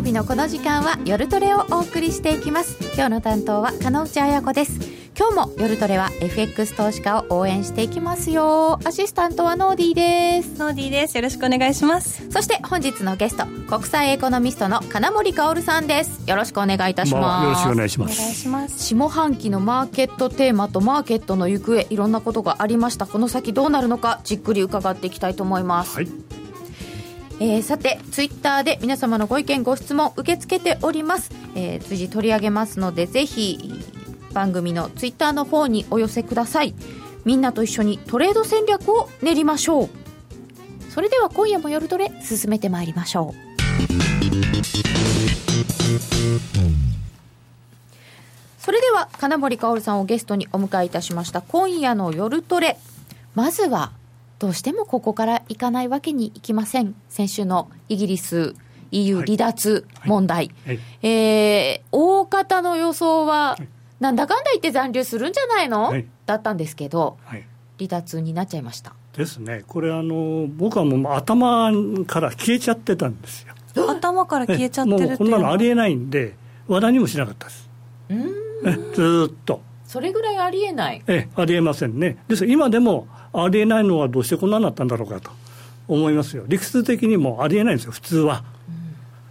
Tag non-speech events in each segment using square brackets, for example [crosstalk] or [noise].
曜日のこの時間は夜トレをお送りしていきます。今日の担当は金内彩子です。今日も夜トレは FX 投資家を応援していきますよ。アシスタントはノーディーです。ノーディーです。よろしくお願いします。そして本日のゲスト国際エコノミストの金森薫さんです。よろしくお願いいたします、まあ、よろしくお願いします。お願いします。下半期のマーケットテーマとマーケットの行方いろんなことがありました。この先どうなるのかじっくり伺っていきたいと思います、はいえー、さてツイッターで皆様のご意見ご質問受け付けております、えー、随時取り上げますのでぜひ番組のツイッターの方にお寄せください。みんなと一緒にトレード戦略を練りましょう。それでは今夜も夜トレ進めてまいりましょう。それでは金森薫さんをゲストにお迎えいたしました今夜の夜トレ。まずはどうしてもここから行かないわけにいきません。先週のイギリス EU 離脱問題、はい。はい。はい、えー、大方の予想は、はいなんだかんだ言って残留するんじゃないの、はい、だったんですけど、はい、離脱になっちゃいました。ですね、これあの、僕はもう頭から消えちゃってたんですよ。頭から消えちゃってるもうこんなのありえないんで、話題にもしなかったです。うん。ずっと。それぐらいありえない。えありえませんね。です今でもありえないのはどうしてこんなになったんだろうかと思いますよ。理屈的にもありえないんですよ、普通は。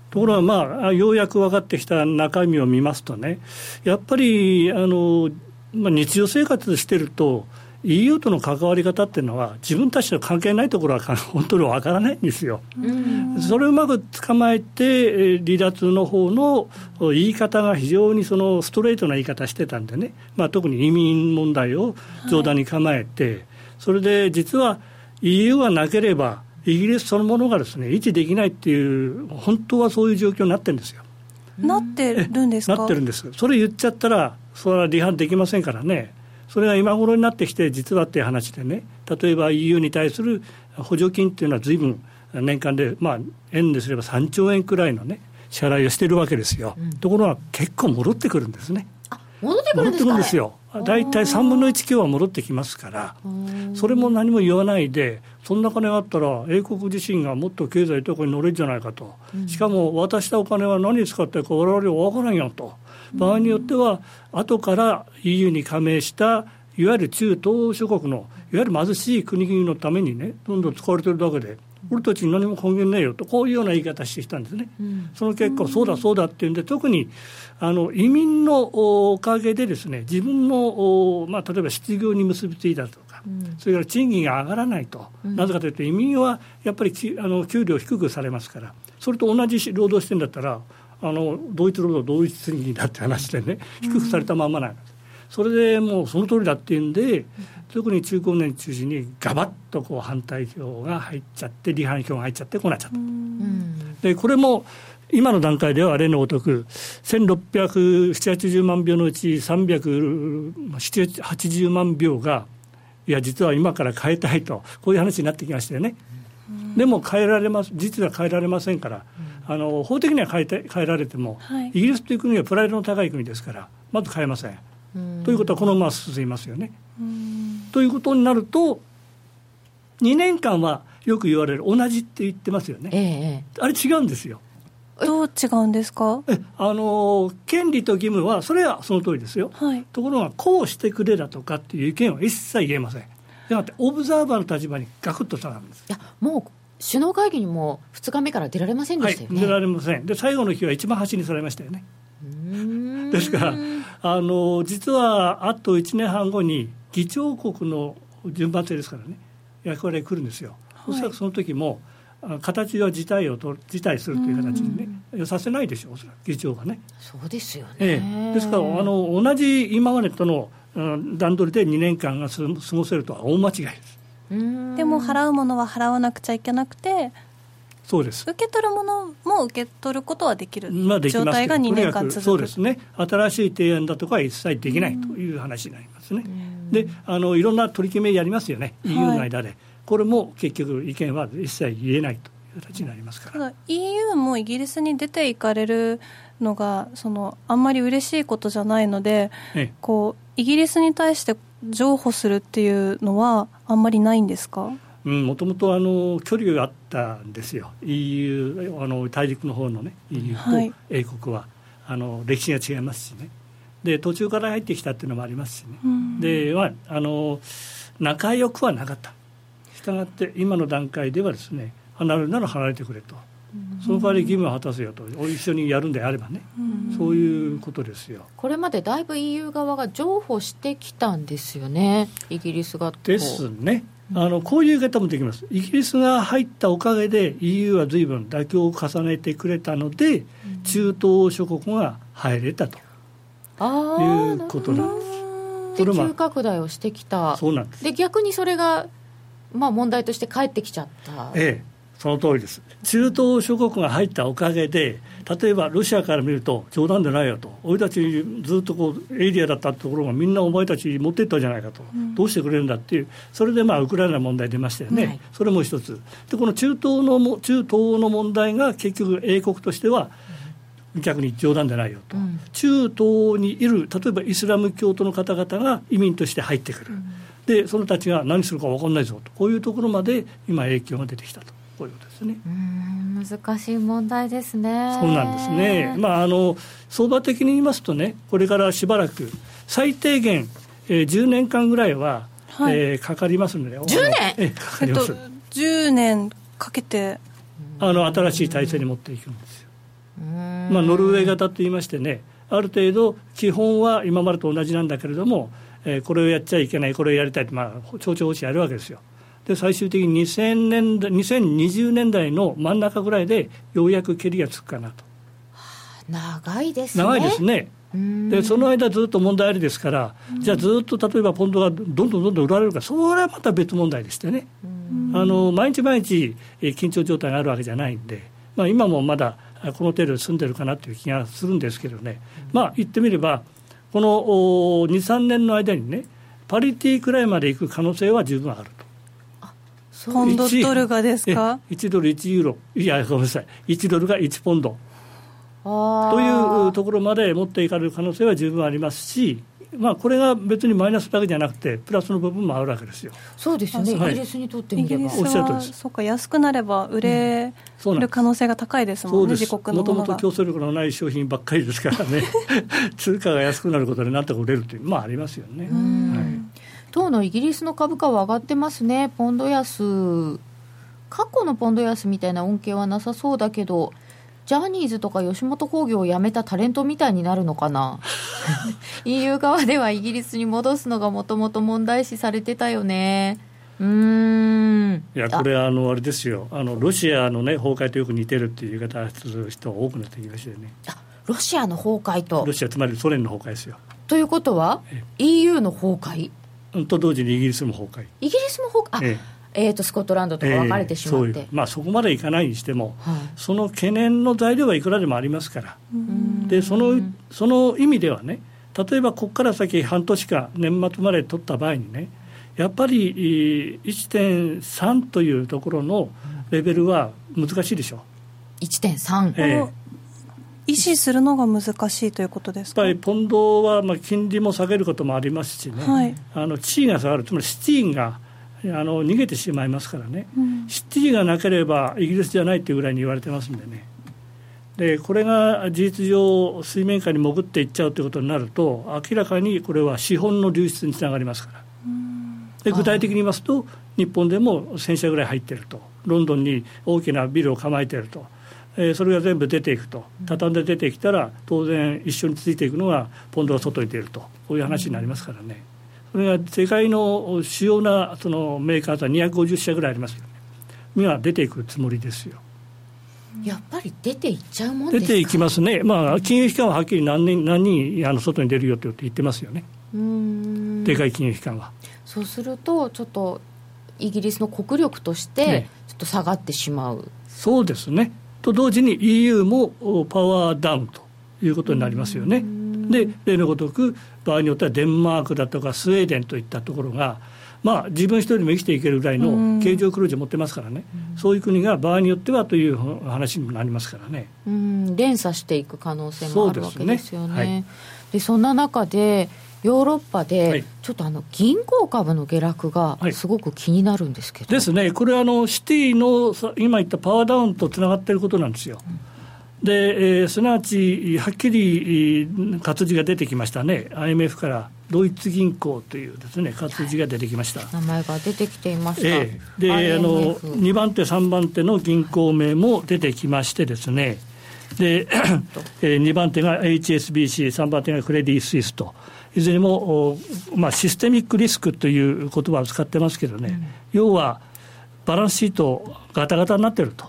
ところが、まあ、ようやく分かってきた中身を見ますとね、やっぱりあの、まあ、日常生活してると、EU との関わり方っていうのは、自分たちの関係ないところは [laughs] 本当に分からないんですよ。それをうまく捕まえて、離脱の方の言い方が非常にそのストレートな言い方してたんでね、まあ、特に移民問題を上段に構えて、はい、それで実は EU はなければ、イギリスそのものがですね維持できないっていう本当はそういう状況になってるんですよ。なってるんですか？なってるんです。それ言っちゃったらそれは離反できませんからね。それが今頃になってきて実はっていう話でね。例えば EU に対する補助金っていうのは随分年間でまあ円ですれば3兆円くらいのね支払いをしてるわけですよ、うん、ところが結構戻ってくるんですね。戻ってくるんですか、ね、ですよ大体3分の1強は戻ってきますから、それも何も言わないで、そんな金があったら、英国自身がもっと経済とかに乗れるんじゃないかと、しかも渡したお金は何に使ってるか、我々は分からんよと、場合によっては、後から EU に加盟した、いわゆる中東諸国の、いわゆる貧しい国々のためにね、どんどん使われてるだけで。俺たちに何も根源ねえよと、こういうような言い方してきたんですね、うん、その結果、そうだそうだっていうんで、特にあの移民のおかげで、ですね自分の、まあ、例えば失業に結びついたとか、うん、それから賃金が上がらないと、うん、なぜかというと、移民はやっぱりきあの給料低くされますから、それと同じ労働してるんだったら、あの同一労働、同一賃金だって話でね、低くされたままなんです。それでもうその通りだっていうんで、特に中高年中心にがばっとこう反対票が入っちゃって、離反票が入っちゃって、こうなっちゃった。でこれも今の段階では例のごとく、1670万票のうち380万票が、いや、実は今から変えたいと、こういう話になってきましたよね。でも変えられます、実は変えられませんから、あの法的には変えて変えられても、はい、イギリスという国はプライドの高い国ですから、まず変えません。ということは、このまま進みますよね。ということになると、2年間はよく言われる、同じって言ってますよね、ええ、あれ違うんですよ。どう違うんですか？あの権利と義務は、それはその通りですよ、はい、ところが、こうしてくれだとかっていう意見は一切言えません。でもって、オブザーバーの立場にガクッと下がるんです。いやもう首脳会議にも2日目から出られませんでしたよね、はい、出られません、で最後の日は一番端にされましたよね。ですからあの、実はあと1年半後に、議長国の順番制ですからね、役割が来るんですよ。おそらくその時も形は辞退をと辞退するという形にね、うん、させないでしょう、議長がね。そうですよね、ええ、ですからあの、同じ今までとの段取りで2年間が過ごせるとは大間違いです。でも払うものは払わなくちゃいけなくて、そうです。受け取るものも受け取ることはできる、まあ、状態が2年間続く。そうですね、新しい提案だとかは一切できないという話になりますね。であのいろんな取り決めやりますよね、EU の間で。これも結局、意見は一切言えないという形になりますから。EU もイギリスに出ていかれるのがそのあんまり嬉しいことじゃないので、ええ、こうイギリスに対して譲歩するっていうのはあんまりないんですか？もともと距離があったんですよ。EU あの大陸の方のね EU と英国は、はい、あの歴史が違いますしね。で途中から入ってきたっていうのもありますしね、うん、で、まあ、あの仲良くはなかったしたがって今の段階ではですね離れるなら離れてくれと、うん、その代わり義務を果たせよと。一緒にやるんであればね、うん、そういうことですよ。これまでだいぶ EU 側が譲歩してきたんですよね。イギリスがですね。あのこういう言い方もできます、イギリスが入ったおかげで EU はずいぶん妥協を重ねてくれたので、中東諸国が入れたと。いうことなんです。で急拡大をしてきた。そうなんです。で逆にそれが、まあ、問題として返ってきちゃった。ええその通りです、中東諸国が入ったおかげで、例えばロシアから見ると、冗談でないよと、俺たちずっとこうエリアだったところがみんなお前たち持っていったじゃないかと、うん、どうしてくれるんだっていう、それでまあウクライナの問題出ましたよね、はい、それも一つ、でこの中東の中東の問題が結局、英国としては、逆に冗談でないよと、うん、中東にいる、例えばイスラム教徒の方々が移民として入ってくる、うん、でそのたちが何するか分かんないぞと、こういうところまで今、影響が出てきたと。こういうことですね。難しい問題ですね。そうなんですね。まああの相場的に言いますとね、これからしばらく最低限、えー、10年間ぐらいは、はい、えー、かかりますので、10年？えー、かかります。えっと、10年かけてあの新しい体制に持っていくんですよ。まあノルウェー型と言いましてね、ある程度基本は今までと同じなんだけれども、えー、これをやっちゃいけない、これをやりたいってまあ町長方針やるわけですよ。で最終的に2000年代2020年代の真ん中ぐらいでようやく蹴りがつくかなと。長いですね。長いですね。でその間ずっと問題ありですから、じゃあずっと例えばポンドがどんどんどんどん売られるか、それはまた別問題でしてね、あの毎日毎日緊張状態があるわけじゃないんで、まあ、今もまだこの程度で済んでるかなという気がするんですけどね、まあ言ってみれば、この2、3年の間にね、パリティくらいまでいく可能性は十分あると。ポンドドルがですか？1, ドル1ユーロ。いやごめんなさい。1ドルが1ポンド。というところまで持っていかれる可能性は十分ありますしまあ、これが別にマイナスだけじゃなくて、プラスの部分もあるわけですよ。そうですよね、イギリスにとってみれば、おっしゃるとりです。そうか、安くなれば売れる可能性が高いですもんね、もともと競争力のない商品ばっかりですからね、[laughs] 通貨が安くなることでなんとか売れるという、まあ、ありますよね。はい。当のイギリスの株価は上がってますね、ポンド安、過去のポンド安みたいな恩恵はなさそうだけど、ジャニーズとか吉本興業を辞めたタレントみたいになるのかな？[laughs] EU 側ではイギリスに戻すのがもともと問題視されてたよね。うん。いやこれあのあれですよ。あのロシアの、ね、崩壊とよく似てるっていう言い方する人が多くなってきましたよね。あロシアの崩壊と。ロシアつまりソ連の崩壊ですよ。ということは EU の崩壊？と同時にイギリスも崩壊。イギリスも崩壊、えええー、とスコットランドとか分かれてしまって、えー、まあ、そこまでいかないにしても、はい、その懸念の材料はいくらでもありますから。でそのその意味ではね例えばここから先半年間年末まで取った場合にねやっぱり1.3というところのレベルは難しいでしょ。う1.3、えー、維持するのが難しいということですか？やっぱりポンドはまあ金利も下げることもありますしね、はい、あの地位が下がる、つまりシティがあの逃げてしまいますからね、うん、がなければイギリスじゃないというぐらいに言われてますんでね。でこれが事実上、水面下に潜っていっちゃうということになると、明らかにこれは資本の流出につながりますから、で具体的に言いますと、日本でも1000社ぐらい入ってると、ロンドンに大きなビルを構えていると、えー、それが全部出ていくと。畳んで出てきたら当然一緒についていくのがポンドが外に出ると。こういう話になりますからねそれが世界の主要なそのメーカーは250社ぐらいありますよね。には出ていくつもりですよ。やっぱり出ていっちゃうもん出ていきますね、まあ、金融機関ははっきり何人何人あの外に出るよって言ってますよね、でかい金融機関は。そうすると、ちょっとイギリスの国力として、ちょっと下がってしまう、ね、そうですね、と同時に EU もパワーダウンということになりますよね。で例のごとく場合によってはデンマークだとかスウェーデンといったところが、まあ、自分一人でも生きていけるぐらいの経常黒字を持ってますからね、そういう国が場合によってはという話になりますからね。うん。連鎖していく可能性もあるわけですよね。そで、ね。はい、そんな中でヨーロッパで、ちょっとあの銀行株の下落がすごく気になるんですけど、はい、ですね、これあの、シティの今言ったパワーダウンとつながっていることなんですよ。うんで、えー、すなわち、はっきり活字が出てきましたね、IMF からドイツ銀行というですね活字が出てきました、名前が出てきていました、えー、であの2番手、3番手の銀行名も出てきましてですね、でえー、2番手が HSBC、3番手がクレディ・スイスと。いずれも、まあ、システミックリスクという言葉を使ってますけどね、うん、要はバランスシートガタガタになってると、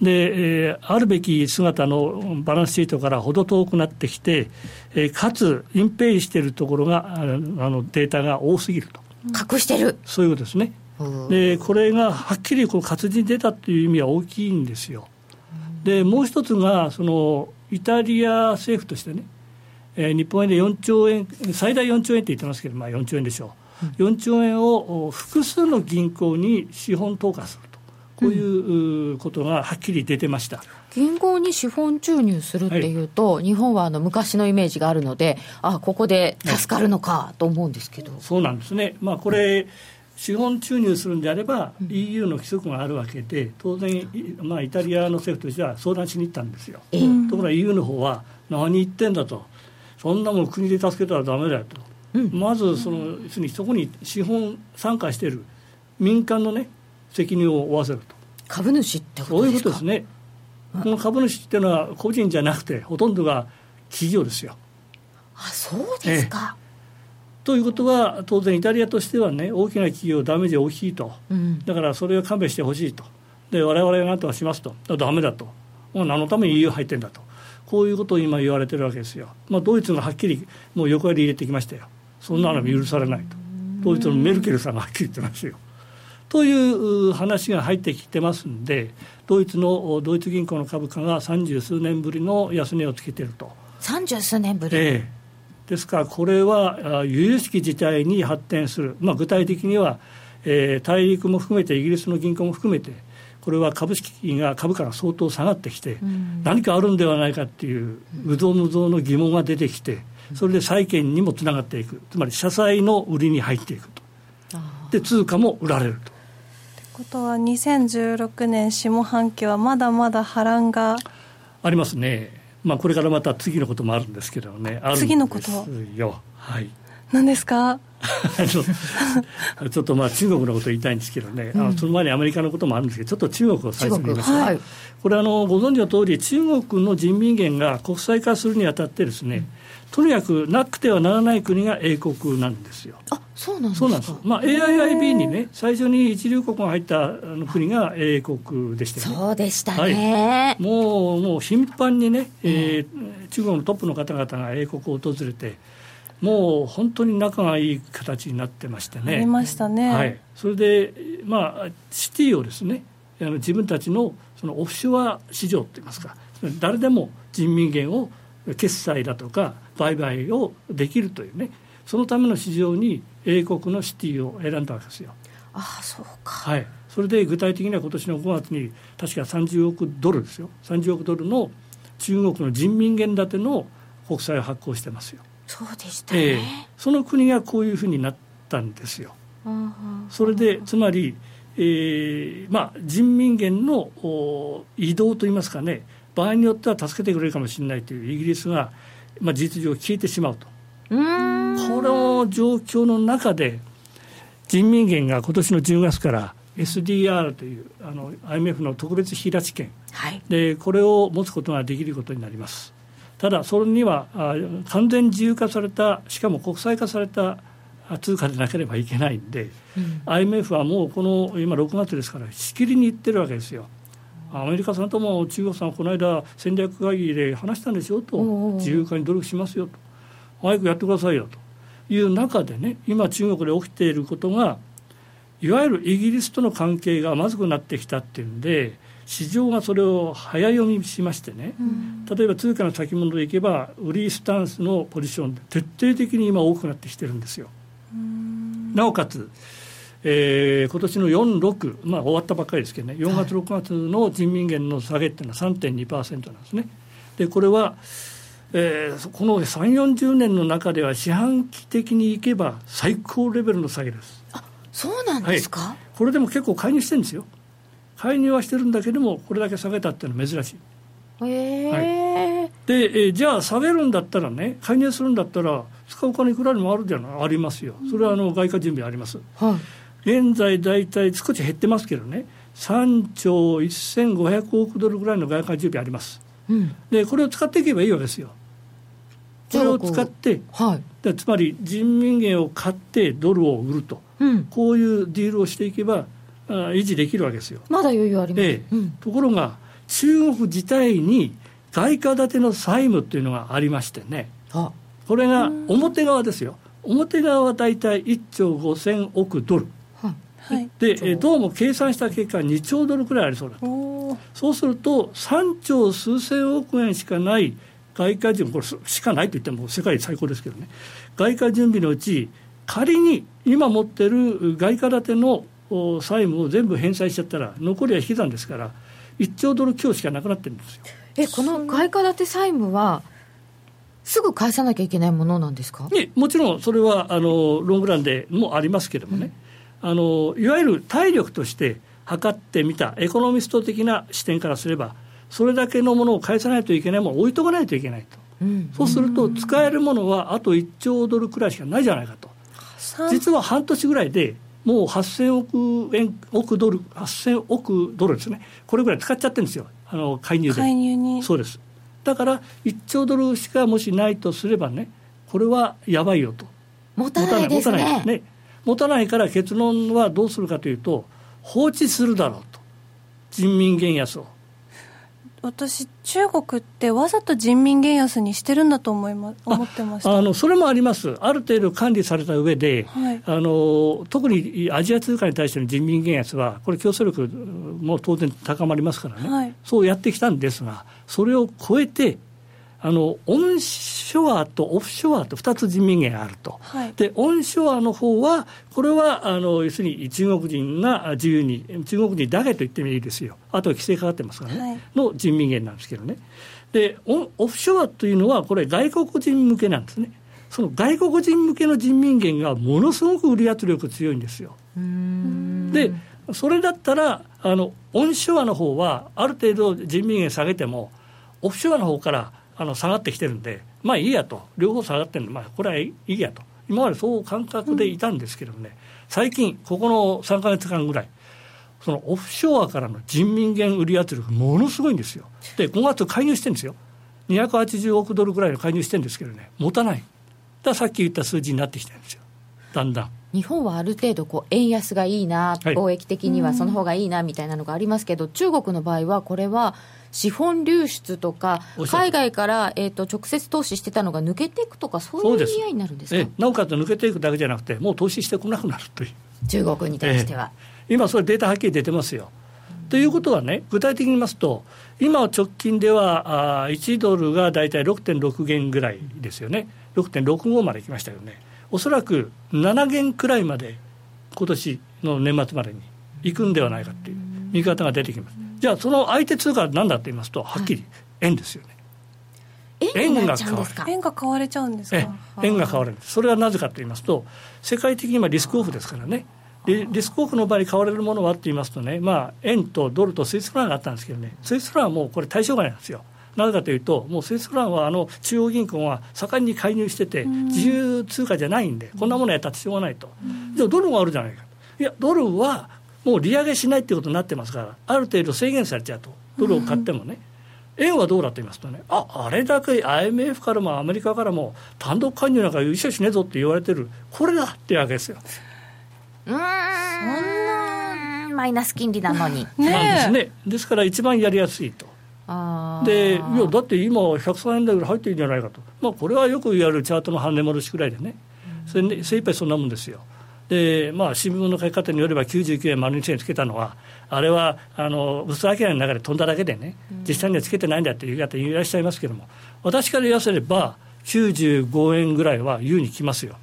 で、えー、あるべき姿のバランスシートから程遠くなってきて、えー、かつ隠蔽しているところがあのデータが多すぎると。隠してる。そういうことですね。でこれがはっきりこの活字に出たという意味は大きいんですよ。でもう一つがそのイタリア政府としてね、えー、日本円で4兆円最大4兆円って言ってますけど、まあ、4兆円でしょう4兆円を複数の銀行に資本投下すると、こういうことがはっきり出てました。銀行に資本注入するっていうと、はい、日本はあの昔のイメージがあるので、あここで助かるのかと思うんですけど、はい、そうなんですね、まあ、これ、資本注入するんであれば、うん、EU の規則があるわけで、当然、まあ、イタリアの政府としては相談しに行ったんですよ。えー、ところが EU の方は、何言ってんだと、そんなもん国で助けたらだめだよと。まずその要するにそこに資本参加している民間のね責任を負わせると。株主ってことそういうことですね、この株主っていうのは個人じゃなくてほとんどが企業ですよ。あそうですか、ということは当然イタリアとしてはね大きな企業ダメージ大きいと、うん、だからそれを勘弁してほしいと。で我々が何とかしますと。だめだと。もう何のために EU 入ってんだと。こういうことを今言われてるわけですよ、まあ、ドイツがはっきりもう横やり入れてきましたよそんなの許されないと、ドイツのメルケルさんがはっきり言ってますよ。という話が入ってきてますんで、ドイツのドイツ銀行の株価が三十数年ぶりの安値をつけてると。三十数年ぶり、ええ、ですから、これは由々しき事態に発展する、まあ、具体的には、えー、大陸も含めて、イギリスの銀行も含めて、これは株式が株価が相当下がってきて、何かあるんではないかっていう、うぞうむぞうの疑問が出てきて、それで債券にもつながっていく、つまり社債の売りに入っていくと、で通貨も売られると。ことは2016年下半期はまだまだ波乱がありますね、まあ、これからまた次のこともあるんですけどね、次のことよ、はい、何ですか？ちょっとまあ中国のこと言いたいんですけどね、うん、あのその前にアメリカのこともあるんですけど、ちょっと中国を最初に言います、はい、これあの、ご存知の通り、中国の人民元が国際化するにあたってですね、うん。とにかくなくてはならない国が英国なんですよ。あそうなんですそうなんです。まあ、AIIB にね、最初に一流国が入った国が英国でしたよね。そうでしたね。はい、もう、もう頻繁にね、えー、中国のトップの方々が英国を訪れて、もう本当に仲がいい形になってましてね。ありましたね。はい。それで、まあ、シティをですね、あの自分たちのそのオフショア市場といいますか、誰でも人民元を決済だとか売買をできるというねそのための市場に英国のシティを選んだわけですよ。ああそうか、はい、それで具体的には今年の5月に確か30億ドルですよ30億ドルの中国の人民元建ての国債を発行してますよ。そうでしたね、えー、その国がこういうふうになったんですよ。それでつまり、えーまあ、人民元の移動といいますかね場合によっては助けてくれるかもしれないというイギリスが、まあ、事実上消えてしまうと。この状況の中で人民元が今年の10月から SDR というあの IMF の特別平地権、はい、でこれを持つことができることになります。ただ、それにはあ完全自由化された、しかも国際化された通貨でなければいけないんで、うん、IMF はもうこの今、6月ですから、しきりに言ってるわけですよ。アメリカさんとも中国さんこの間戦略会議で話したんでしょうと。自由化に努力しますよと。早くやってくださいよと。いう中でね今中国で起きていることがいわゆるイギリスとの関係がまずくなってきたっていうんで市場がそれを早読みしましてね、うん、例えば通貨の先物でいけば売りスタンスのポジションで徹底的に今多くなってきてるんですよ。なおかつえー、今年の4、6、まあ、終わったばっかりですけどね、4月、6月の人民元の下げっていうのは3.2%なんですね。でこれは、えー、この3、40年の中では四半期的にいけば最高レベルの下げです。あそうなんですか、はい、これでも結構介入してるんですよ。介入はしてるんだけども、これだけ下げたっていうのは珍しい。へえはい、で、えー、じゃあ下げるんだったらね、介入するんだったら、使うお金いくらにもあるじゃない？ありますよ。それはあの外貨準備あります。はい、現在大体少し減ってますけどね、3兆1500億ドルぐらいの外貨準備あります。うん、でこれを使っていけばいいわけですよ。これを使って、はい、つまり人民元を買ってドルを売ると、うん、こういうディールをしていけばあ維持できるわけですよ。まだ余裕あります、ええ。うん、ところが中国自体に外貨建ての債務っていうのがありましてね、これが表側ですよ、表側は大体1兆5000億ドル。は。い、でどうも計算した結果2兆ドルくらいありそうだと。そうすると3兆数千億円しかない外貨準備これしかないと言っても世界最高ですけどね。外貨準備のうち仮に今持ってる外貨建ての債務を全部返済しちゃったら残りは引き算ですから1兆ドル強しかなくなってるんですよ。えこの外貨建て債務はすぐ返さなきゃいけないものなんですか？もちろんそれはあのロングランでもありますけれどもね、うん、あのいわゆる体力として測ってみたエコノミスト的な視点からすればそれだけのものを返さないといけないものを置いとかないといけないと、うん、そうすると使えるものはあと1兆ドルくらいしかないじゃないかと。実は半年ぐらいでもう8000億円億ドル8000億ドルですね。これぐらい使っちゃってるんですよ。あの介入で。介入に。そうです。だから1兆ドルしかもしないとすればねこれはやばいよと。持たないですね。持たない。ね。持たないから結論はどうするかというと放置するだろうと。人民元安を私、中国ってわざと人民元安にしてるんだと思いま思ってましあのそれもあります、ある程度管理された上で、はい、あの特にアジア通貨に対しての人民元安は、これ、競争力も当然高まりますからね、はい、そうやってきたんですが、それを超えて、あのオンショアとオフショアと2つ人民元があると、はい、でオンショアの方は、これはあの要するに中国人が自由に、中国人だけと言ってもいいですよ、あとは規制かかってますからね、はい、の人民元なんですけどね、でオオフショアというのは、これ、外国人向けなんですね。その外国人向けの人民元がものすごく売り圧力強いんですよ。でそれだったらあのオンショアの方はある程度人民元下げてもオフショアの方からあの下がってきてるんで、まあいいやと、両方下がってるんで、まあ、これはいいやと、今までそう感覚でいたんですけどね、最近、ここの3か月間ぐらい、そのオフショアからの人民元売り圧力、ものすごいんですよ。で、5月介入してるんですよ。280億ドルぐらいの介入してるんですけどね、持たない。だからさっき言った数字になってきてるんですよ、だんだん。日本はある程度こう円安がいいな、貿易的にはその方がいいなみたいなのがありますけど、中国の場合はこれは資本流出とか、海外から、えーと、直接投資してたのが抜けていくとか、そういう意味合いになるんですか？なおかつ抜けていくだけじゃなくて、もう投資してこなくなるという。中国に対しては。え今、それデータはっきり出てますよ。ということはね、具体的に言いますと、今直近ではあ1ドルが大体6.6元ぐらいですよね、6.65まで来ましたよね、おそらく7元くらいまで、今年の年末までに行くんではないかという見方が出てきます。じゃあその相手通貨は何だと言いますとはっきり円ですよね、円が買われ円が買われちゃうんですか？円が買われるんです。それはなぜかと言いますと世界的に今リスクオフですからね。リリスクオフの場合に買われるものはって言いますとね、まあ、円とドルとスイスフランがあったんですけどね。スイスフランはもうこれ対象外なんですよ。なぜかというと、もうスイスフランはあの中央銀行が盛んに介入してて、自由通貨じゃないんで、こんなものやったってしょうがないと、じゃあドルもあるじゃないか。いや、ドルはもう利上げしないっていうことになってますから、ある程度制限されちゃうと、ドルを買ってもね。円はどうだと言いますとね、ああれだけ IMF からもアメリカからも単独介入なんか一緒しねえぞって言われてる、これだっていうわけですよ。うんそんなマイナス金利なのに。ね、なんですね。ですから一番やりやすいと。でいやだって今103円台ぐらい入ってるんじゃないかと、まあ、これはよく言われるチャートの半値戻しくらいでね、それで精一杯そんなもんですよ。でまあ、新聞の書き方によれば99円丸1円つけたのはあれはあの薄明らの中で飛んだだけでね実際にはつけてないんだっていう方いらっしゃいますけれども私から言わせれば95円ぐらいは優にきますよ。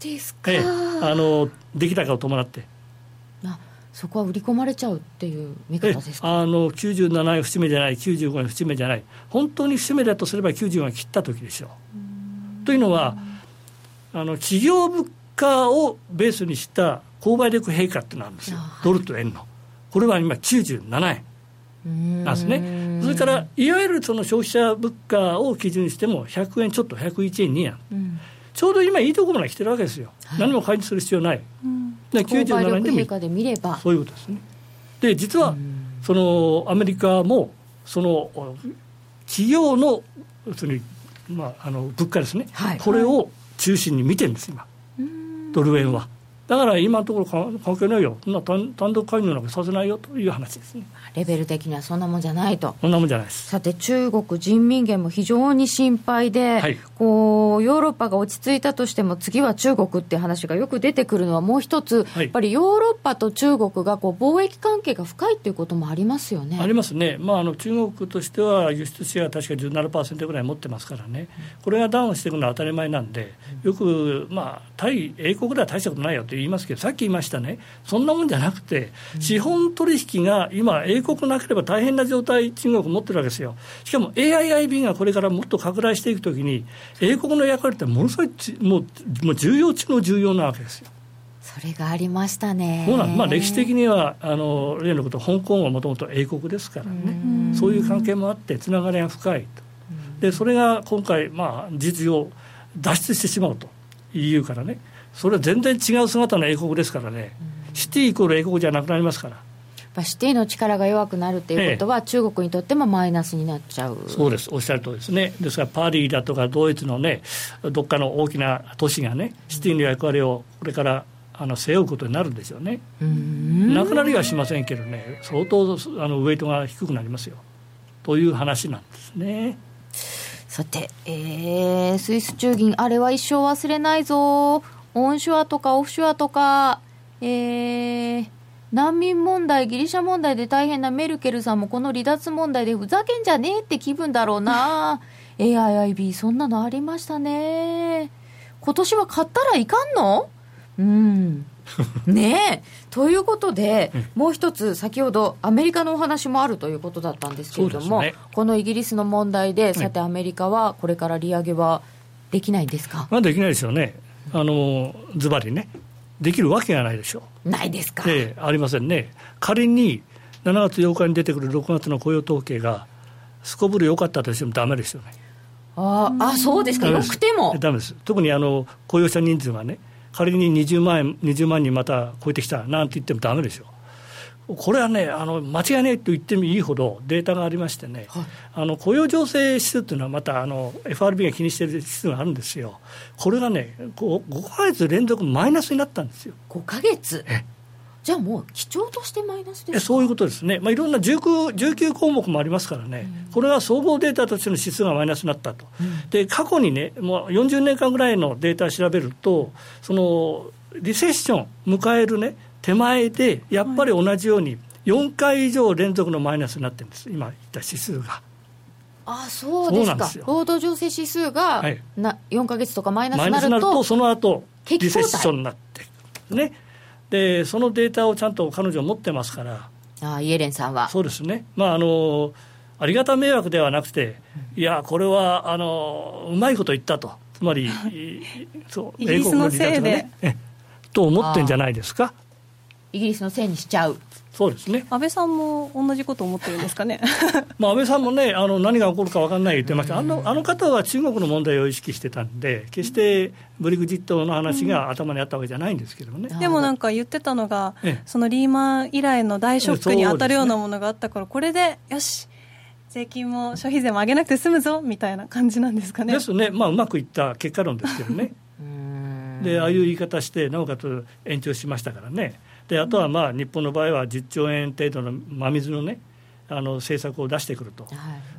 ですか、ええ、あの出来高を伴って。そこは売り込まれちゃうっていう見方ですか？あの97円節目じゃない、95円節目じゃない、本当に節目だとすれば95円切った時でしょう。というのは、あの企業物価をベースにした購買力陛下ってなんですよ、ドルと円の。これは今97円。なんですね、それからいわゆるその消費者物価を基準にしても、100円ちょっと、101円2円、うん、ちょうど今、いいところまで来てるわけですよ、はい、何も買いにする必要ない、うん、で97円で見れば。そういうことですね。で実は、そのアメリカもその企業のその、まあ、あの物価ですね、はい、これを中心に見てるんです、今、ドル円は。だから今のところ関係ないよ、単単独介入なんかさせないよという話ですね。レベル的にはそんなもんじゃないと、そんなもんじゃないです。さて、中国人民元も非常に心配で、はい、こうヨーロッパが落ち着いたとしても、次は中国って話がよく出てくるのは、もう一つ、はい、やっぱりヨーロッパと中国がこう貿易関係が深いっていうこともありますよね。ありますね、まあ、あの中国としては輸出シェア、確か17%ぐらい持ってますからね、これがダウンしていくのは当たり前なんで、よく、まあ、対英国では大したことないよと言いますけど、さっき言いましたね、そんなもんじゃなくて、資本取引が今、英国なければ大変な状態、中国持ってるわけですよ。しかも AIIB がこれからもっと拡大していくときに、英国の役割ってものすごいもうもう重要中の重要なわけですよ。それがありましたね。そうなんまあ、歴史的にはあの例のこと、香港はもともと英国ですからね、そういう関係もあって、つながりが深いと、でそれが今回、まあ、事実を脱出してしまうと、EU からね。それは全然違う姿の英国ですからね、うん、シティイコール英国じゃなくなりますから。シティの力が弱くなるということは、ええ、中国にとってもマイナスになっちゃう。そうです、おっしゃるとりですね、ですからパリだとかドイツのね、どっかの大きな都市がね、シティの役割をこれからあの背負うことになるんですよね、なくなりはしませんけどね、相当あのウエイトが低くなりますよ。という話なんですね。さて、えー、スイス中銀、あれは一生忘れないぞ。オンショアとかオフショアとか、えー、難民問題、ギリシャ問題で大変なメルケルさんもこの離脱問題でふざけんじゃねえって気分だろうな。[laughs] AIIB そんなのありましたね。今年は買ったらいかんの？うん。[laughs] ねえということで、もう一つ、先ほどアメリカのお話もあるということだったんですけれども、ね、このイギリスの問題で、さて、アメリカはこれから利上げはできないんですか、まあ、できないですよね、あのズバリね、できるわけがないでしょう。ないですか？ええ、ありませんね。仮に7月8日に出てくる6月の雇用統計が、すこぶる良かったとしてもだめですよね。ああ、そうですか、よくても。だめです。特にあの雇用者人数がね、仮に20万円、20万人また超えてきたなんて言ってもだめでしょう。これはね、あの間違いないと言ってもいいほどデータがありましてね、はい、あの雇用情勢指数というのは、またあの FRB が気にしている指数があるんですよ、これがね、5, 5か月連続マイナスになったんですよ。5か月？じゃあもう基調としてマイナスですそういうことですね、まあ、いろんな 19, 19項目もありますからね、うん、これは総合データとしての指数がマイナスになったと、うん、で過去にね、もう40年間ぐらいのデータを調べると、そのリセッション迎えるね、手前で、やっぱり同じように、4回以上連続のマイナスになってるんです、今言った指数が。あそうですか。労働情勢指数がな4か月とかマイナスになると、その後リセッションになってね、でそのデータをちゃんと彼女持ってますから、あイエレンさんは。そうですね、まああのありがた迷惑ではなくて、いや、これはあのうまいこと言ったと、つまり、[laughs] そう英国のせいで、ね、と思ってんじゃないですか。イギリスのせいにしちゃう。そうですね。安倍さんも同じこと思ってるんですかね、[laughs] まあ、安倍さんもね、あの何が起こるか分からない言ってました、あのあの方は中国の問題を意識してたんで、決してブリグジットの話が頭にあったわけじゃないんですけどね、でもなんか言ってたのが、そのリーマン以来の大ショックに当たるようなものがあったから、これでよし、税金も消費税も上げなくて済むぞみたいな感じなんですかね？ですね、まあ、うまくいった結果論ですけどね。[laughs] でああいう言い方して、なおかつ延長しましたからね。であとはまあ日本の場合は10兆円程度の真水のねあの政策を出してくると、はい、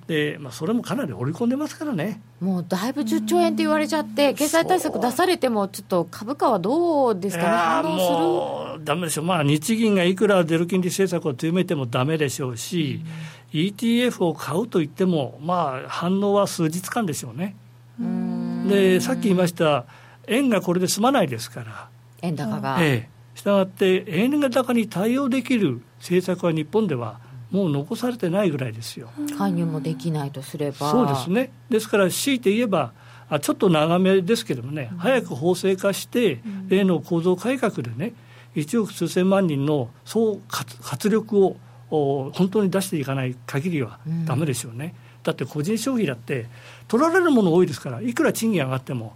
でまあ、それもかなり織り込んでますからね。もうだいぶ10兆円って言われちゃって、経済対策出されても、ちょっと株価はどうですかね、反応する？だめでしょう、まあ、日銀がいくらゼロ金利政策を強めてもだめでしょうし、うん、ETF を買うといっても、まあ、反応は数日間でしょうね。でさっき言いました、円がこれで済まないですから。円高が、ええしたがって円高に対応できる政策は日本ではもう残されてないぐらいですよ。介入もできないとすれば。そうですね。ですから強いて言えばあちょっと長めですけどもね、早く法制化して、例の構造改革でね1億数千万人の総活力を本当に出していかない限りはだめでしょうね、うん、だって個人消費だって取られるもの多いですからいくら賃金上がっても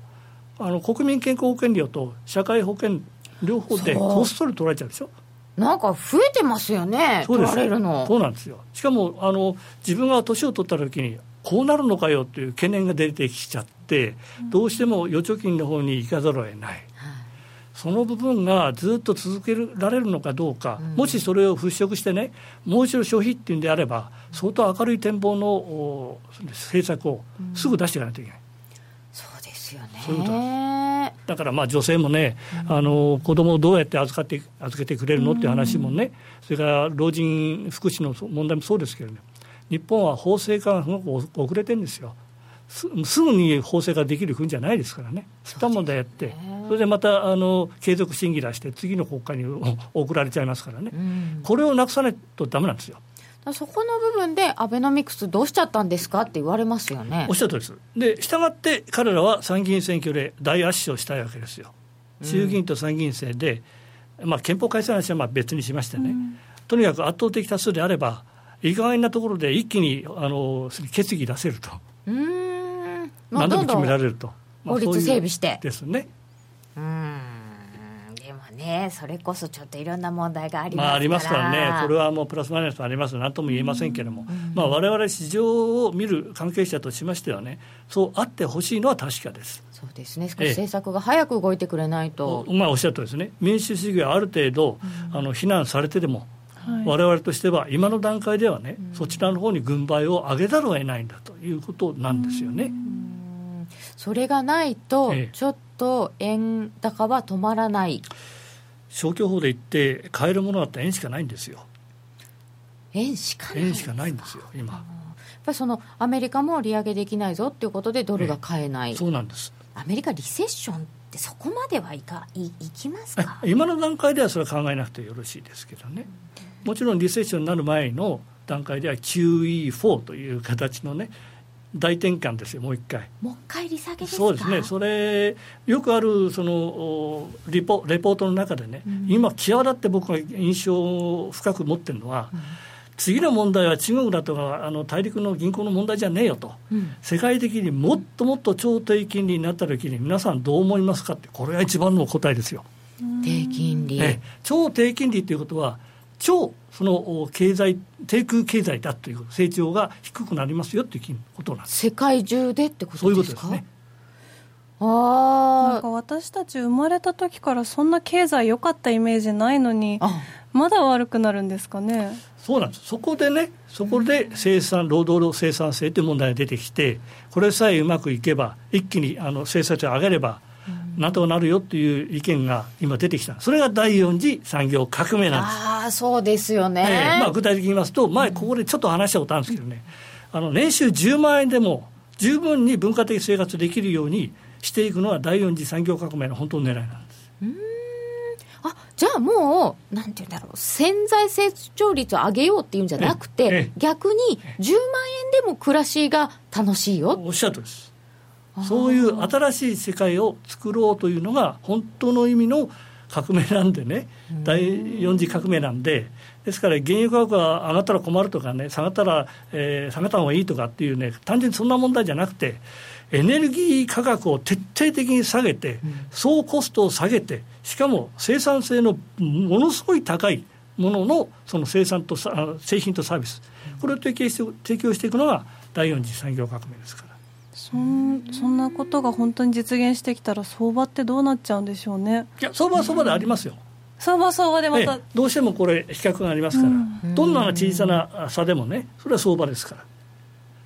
あの国民健康保険料と社会保険両方でコストで取られちゃうでしょ？なんか増えてますよね、取られるの。そうなんですよ、しかもあの自分が年を取った時に、こうなるのかよっていう懸念が出てきちゃって、どうしても預貯金の方に行かざるを得ない。その部分がずっと続けられるのかどうか、うん、もしそれを払拭してね、もう一度消費っていうんであれば、相当明るい展望の政策をすぐ出していかないといけない。うん、そうですよね。そういうことだからまあ女性もね、うん、あの子供をどうやって預かって預けてくれるのっていう話もね、それから老人福祉の問題もそうですけどね、日本は法制化がすごく遅れてるんですよ。すぐに法制化できる国じゃないですからね、そういった問題やって、それでまたあの継続審議出して、次の国会に送られちゃいますからね、うん、これをなくさないとだめなんですよ。そこの部分でアベノミクスどうしちゃったんですかって言われますよね。おっしゃるとりです。で、したがって彼らは参議院選挙で大圧勝したいわけですよ。衆議院と参議院選で、うん、まあ、憲法改正の話はまあ別にしましてね、うん、とにかく圧倒的多数であれば、意外なところで一気にあの決議出せると。うん何でも決められると。法律整備して。ですね。うんね、それこそちょっといろんな問題がありますから、まあ、ありますからね、これはもうプラスマイナスあります、なんとも言えませんけれども、われわれ市場を見る関係者としましてはね、そうあってほしいのは確かです。そうですね、少し政策が早く動いてくれないと。まあ、おっしゃるとですね、民主主義はある程度、あの非難されてでも、われわれとしては、今の段階ではね、そちらの方に軍配を上げざるを得ないんだということなんですよね。それがないと、ちょっと円高は止まらない。消去法で言って買えるものだったら円しかないんですよ。円しかない円しかないんですよ今。やっぱりそのアメリカも利上げできないぞっていうことでドルが買えない。そうなんです。アメリカリセッションってそこまではいかいいきますか？今の段階ではそれは考えなくてよろしいですけどね。もちろんリセッションになる前の段階では QE4 という形のね大転換ですよ、もう一回。もう一回利下げそうですね、それ、よくあるそのリポレポートの中でね、うん、今、際立って僕が印象を深く持ってるのは、うん、次の問題は中国だとかあの大陸の銀行の問題じゃねえよと、うん、世界的にもっともっと超低金利になったときに、皆さんどう思いますかって、これが一番の答えですよ。低金利、超低金利ということは超その経済低空経済だという成長が低くなりますよということなんです。世界中でってことですか？そういうことですね。あなんか私たち生まれた時からそんな経済良かったイメージないのにまだ悪くなるんですかね？そうなんです。そこでねそこで生産労働の生産性という問題が出てきてこれさえうまくいけば一気にあの生産性を上げればなんとかなるよっていう意見が今出てきた、それが第四次産業革命なんです。ああ、そうですよね。えー、まあ、具体的に言いますと、前、ここでちょっと話したことあるんですけどね、あの年収10万円でも、十分に文化的生活できるようにしていくのは、第四次産業革命の本当の狙いなんです。うんあじゃあもう、なんていうんだろう、潜在成長率を上げようっていうんじゃなくて、逆に10万円でも暮らしが楽しいよ。おっしゃるとです。そういう新しい世界を作ろうというのが本当の意味の革命なんでね、第四次革命なんで、ですから原油価格が上がったら困るとかね、下がったら、えー、下げた方がいいとかっていうね、単純にそんな問題じゃなくて、エネルギー価格を徹底的に下げて、総コストを下げて、しかも生産性のものすごい高いもののその生産と製品とサービス、これを提供して提供していくのが第四次産業革命ですから。そんそんなことが本当に実現してきたら相場ってどうなっちゃうんでしょうね。いや相場は相場でありますよ、相場は相場でまた、どうしてもこれ比較がありますから、うん、どんな小さな差でもねそれは相場ですから。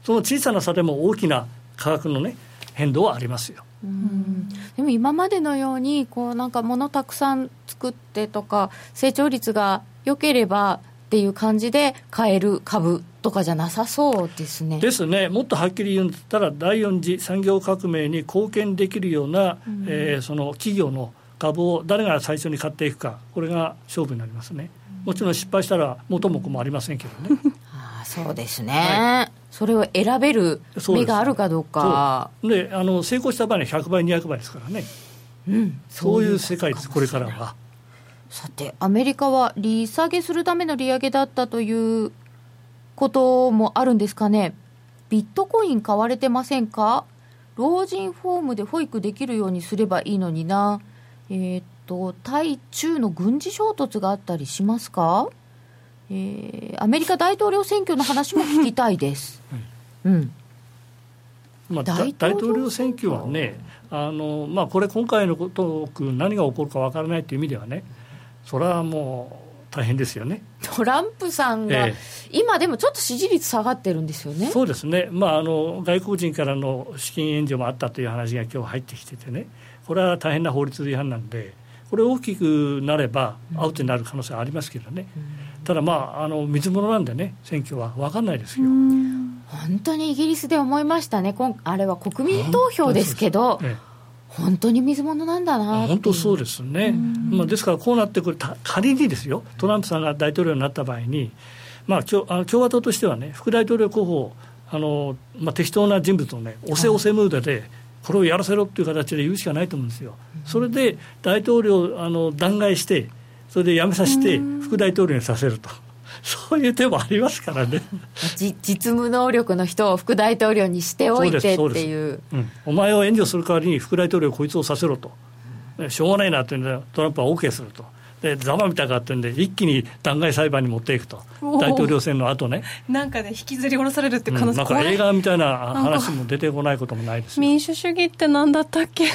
その小さな差でも大きな価格のね変動はありますよ。うん。でも今までのようにこうなんか物たくさん作ってとか成長率が良ければっていう感じで買える株とかじゃなさそうですね。ですね、もっとはっきり言うんだったら、第四次産業革命に貢献できるような、うん、えー、その企業の株を誰が最初に買っていくか、これが勝負になりますね。もちろん失敗したら元も子もありませんけどね。[laughs] あそうですね、はい、それを選べる目があるかどうか。であの成功した場合に100倍、200倍ですからね。うん、そういう世界です、これからは。さて、アメリカは利下げするための利上げだったということもあるんですかね。ビットコイン買われてませんか？老人ホームで保育できるようにすればいいのにな。えー、っと、対中の軍事衝突があったりしますか？えー、アメリカ大統領選挙の話も聞きたいです。[laughs] うん。まあ、大統領選挙？はね、あのまあ、これ、今回のこと何が起こるか分からないという意味ではね、それはもう大変ですよね。トランプさんが、え今でもちょっと支持率下がってるんですよね。そうですね、まあ、あの外国人からの資金援助もあったという話が今日入ってきててね、これは大変な法律違反なんで、これ大きくなればアウトになる可能性はありますけどね、うん、ただまあ、あの水物なんでね、選挙は分かんないですよ。本当にイギリスで思いましたね、あれは国民投票ですけど、本当に水物なんだな本当そうですね、まあ、ですからこうなってくる、仮にですよ、トランプさんが大統領になった場合に、まあ、共和党としてはね、副大統領候補あの、まあ、適当な人物をね、押せ押せムードで、これをやらせろっていう形で言うしかないと思うんですよ。それで大統領あの弾劾して、それで辞めさせて、副大統領にさせると。そういう手もありますからね。[laughs] 実務能力の人を副大統領にしておいてっていう、うん、お前を援助する代わりに副大統領こいつをさせろと、しょうがないなっていうんでトランプは OK すると。でざまみたかってんで一気に弾劾裁判に持っていくと。大統領選の後ね。なんかで、ね、引きずり下ろされるって可能性、うん、なんか映画みたいな話も出てこないこともないです民主主義って何だったっけ？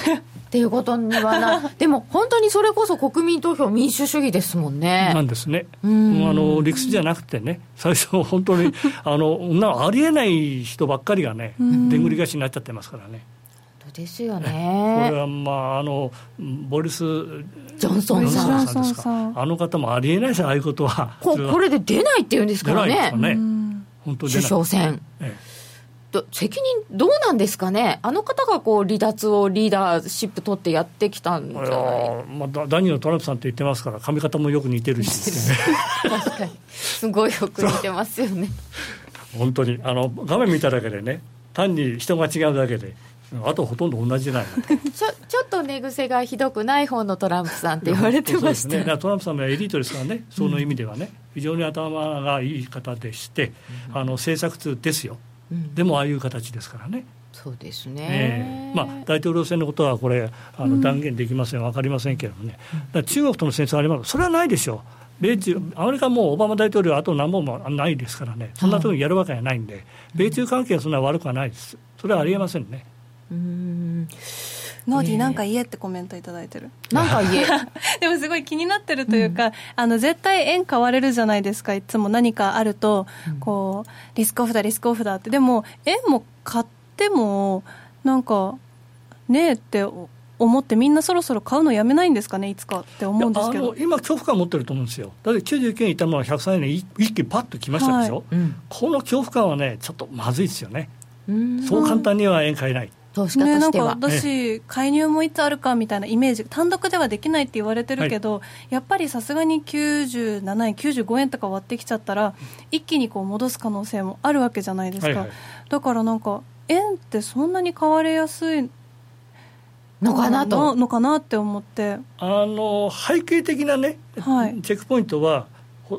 っていうことにはな、[laughs] でも本当にそれこそ国民投票、民主主義ですもんね。なんですね、うん、あの理屈じゃなくてね、最初、本当に [laughs] あのなありえない人ばっかりがね、でんぐり返しになっちゃってますからね。ですよね。これはまああのボリスジョンソンさんですか。あの方もありえないですああいうことは。ここれで出ないっていうんですからね。ね本当首相選。ええ責任どうなんですかね、あの方がこう離脱をリーダーシップ取ってやってきたんじゃない？まあ、ダニエル・トランプさんって言ってますから、髪型もよく似てるし、ね、[laughs] 確かに、すごいよく似てますよね。[laughs] 本当に。あの画面見ただけでね、単に人が違うだけで、あとほとんど同じじゃない [laughs] ちょちょっと寝癖がひどくない方のトランプさんって言われてましたね、トランプさんもエリートですからね、その意味ではね、非常に頭がいい方でして、あの政策通ですよ。でもああいう形ですからね。そうですね、えーまあ、大統領選のことはこれあの断言できません、分かりませんけれどもね、中国との戦争あります。それはないでしょう、米中アメリカもオバマ大統領、あと何本もないですからね、そんなところにやるわけがないんで、米中関係はそんな悪くはないです、それはありえませんね。うんノーディーなんか言えってコメントいただいてる。なんか言え。[laughs] でもすごい気になってるというか、うん、あの、絶対円買われるじゃないですか。いつも何かあると、こう、リスクオフだ、リスクオフだって。でも、円も買っても、なんか、ねえって思ってみんなそろそろ買うのやめないんですかね、いつかって思うんですけど今、恐怖感持ってると思うんですよ、だって99円いたのは103円で一気にパッときましたでしょ、はいうん、この恐怖感はね、ちょっとまずいですよね、そう簡単には円買えない。投資家としては、ね、私、介入もいつあるかみたいなイメージ、単独ではできないって言われてるけど、はい、やっぱりさすがに97円、95円とか割ってきちゃったら、一気にこう戻す可能性もあるわけじゃないですか、はいはい、だからなんか、円ってそんなに買われやすいのかな？と。のかなって思って。あの背景的なね、はい、チェックポイントは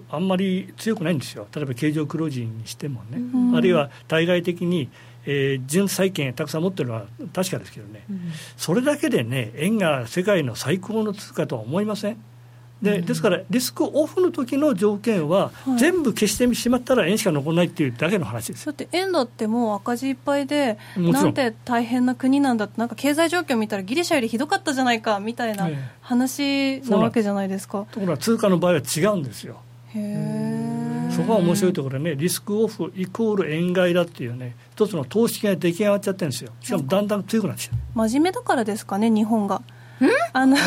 あんまり強くないんですよ、例えば経常黒字にしてもね、うん、あるいは対外的にえー、純債券たくさん持ってるのは確かですけどね、うん、それだけでね、円が世界の最高の通貨とは思いません？でですから、リスクオフの時の条件は、全部消してしまったら円しか残らないっていうだけの話です、だって円だってもう赤字いっぱいで、なんて大変な国なんだって、なんか経済状況見たら、ギリシャよりひどかったじゃないかみたいな話なわけじゃないですか。ところが通貨の場合は違うんですよ。へえ。そこが面白いところでね、リスクオフイコール円買いだっていうね、一つの投資が出来上がっちゃってるんですよ、しかもだんだん強くなってきて真面目だからですかね、日本が。あの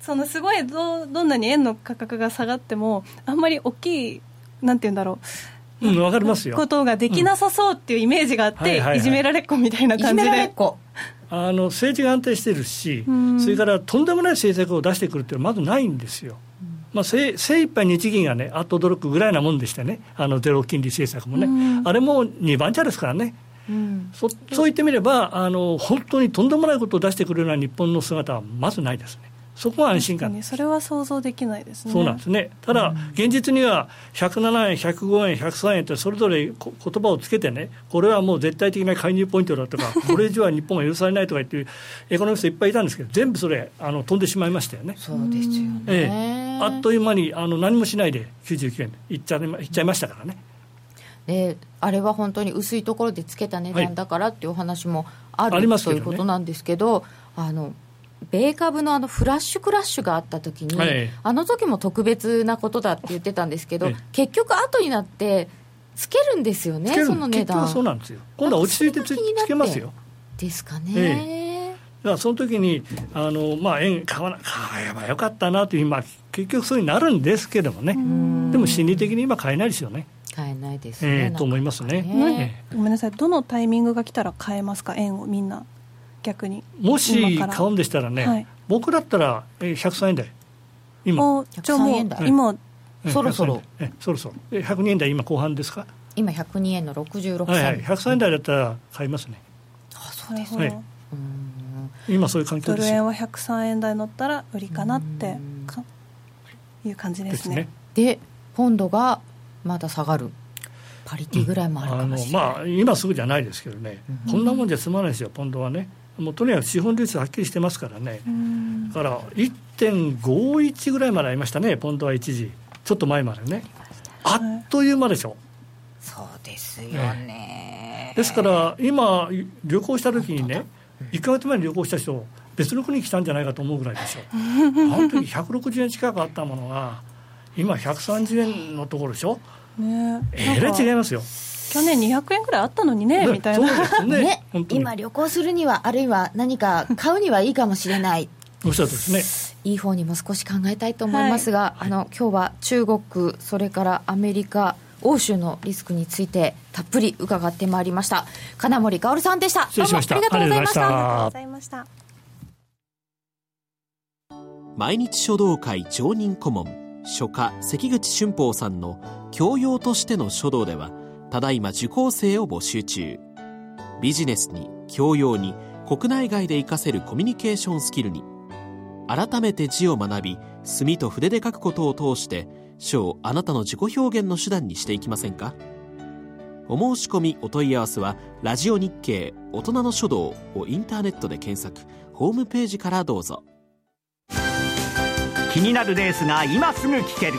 そのすごいどどんなに円の価格が下がっても、あんまり大きい、なんて言うんだろう。うん、わかりますよ。ことができなさそうっていうイメージがあって、いじめられっ子みたいな感じで。いじめられっ子。あの政治が安定してるし、それからとんでもない政策を出してくるっていうのはまずないんですよ。まあ、精精一杯日銀がね、あっと驚くぐらいなもんでしてね、あのゼロ金利政策もね、あれも2番茶ですからね。うん、そそう言ってみればあの、本当にとんでもないことを出してくるような日本の姿はまずないですね。そこは安心感それは想像できないですね。そうなんですね。ただ、現実には107円、105円、103円ってそれぞれ言葉をつけてね、これはもう絶対的な介入ポイントだとか、[laughs] これ以上は日本が許されないとか言っていうエコノミストいっぱいいたんですけど、全部それあの飛んでしまいましたよね。そうですよね。ええ、あっという間にあの何もしないで99円いっちゃいっちゃいましたからね。であれは本当に薄いところでつけた値段だからっていうお話もある、はい、ということなんですけど、あの米株のあのフラッシュクラッシュがあった時に、はい、あの時も特別なことだって言ってたんですけど、はい、結局後になってつけるんですよねその値段。そうなんですよ。今度は落ち着いてつつけますよ。ですかね、ええ、だからその時にあのまあ円買わな買えばよかったなという、まあ、結局そうになるんですけどもね。でも心理的に今買えないですよね。買えないですね、えー、と思いますね、ね。ごめんなさい。どのタイミングが来たら買えますか？円をみんな逆に。もし買うんでしたらね、はい、僕だったら103円台。今。じゃあもう今そろそろ。そろそろ。102円台今後半ですか？今102円の66銭、はいはい、103円台だったら買いますね。あそうですね、はい、今そういう環境です。ドル円は103円台乗ったら売りかなっていう感じですね。でポンドがまだ下がる。パリティぐらいもあるかもしれない、うん、まあ今すぐじゃないですけどね、うん、こんなもんじゃ済まないですよポンドはねもうとにかく資本率はっきりしてますからね、だから1.51ぐらいまでありましたね、ポンドは一時、ちょっと前までね、あっという間でしょ。そうですよね、ですから今、旅行した時にね、1か月前に旅行した人、別の国に来たんじゃないかと思うぐらいでしょ、あの時160円近くあったものが、今、130円のところでしょ、ね、えらい違いますよ。去年200円ぐらいあったのにね、みたいな、ね。今、旅行するには、あるいは何か買うにはいいかもしれない。おっしゃるですね。いい方にも少し考えたいと思いますが、はい、あの今日は中国、それからアメリカ、欧州のリスクについてたっぷり伺ってまいりました。金森薫さんでした。どうもありがとうございました。ありがとうございました。毎日書道会常任顧問書家関口春宝さんの教養としての書道ではただいま受講生を募集中。ビジネスに教養に国内外で活かせるコミュニケーションスキルに改めて字を学び墨と筆で書くことを通して書をあなたの自己表現の手段にしていきませんか？お申し込みお問い合わせは「ラジオ日経大人の書道」をインターネットで検索。ホームページからどうぞ。気になるレースが今すぐ聞ける。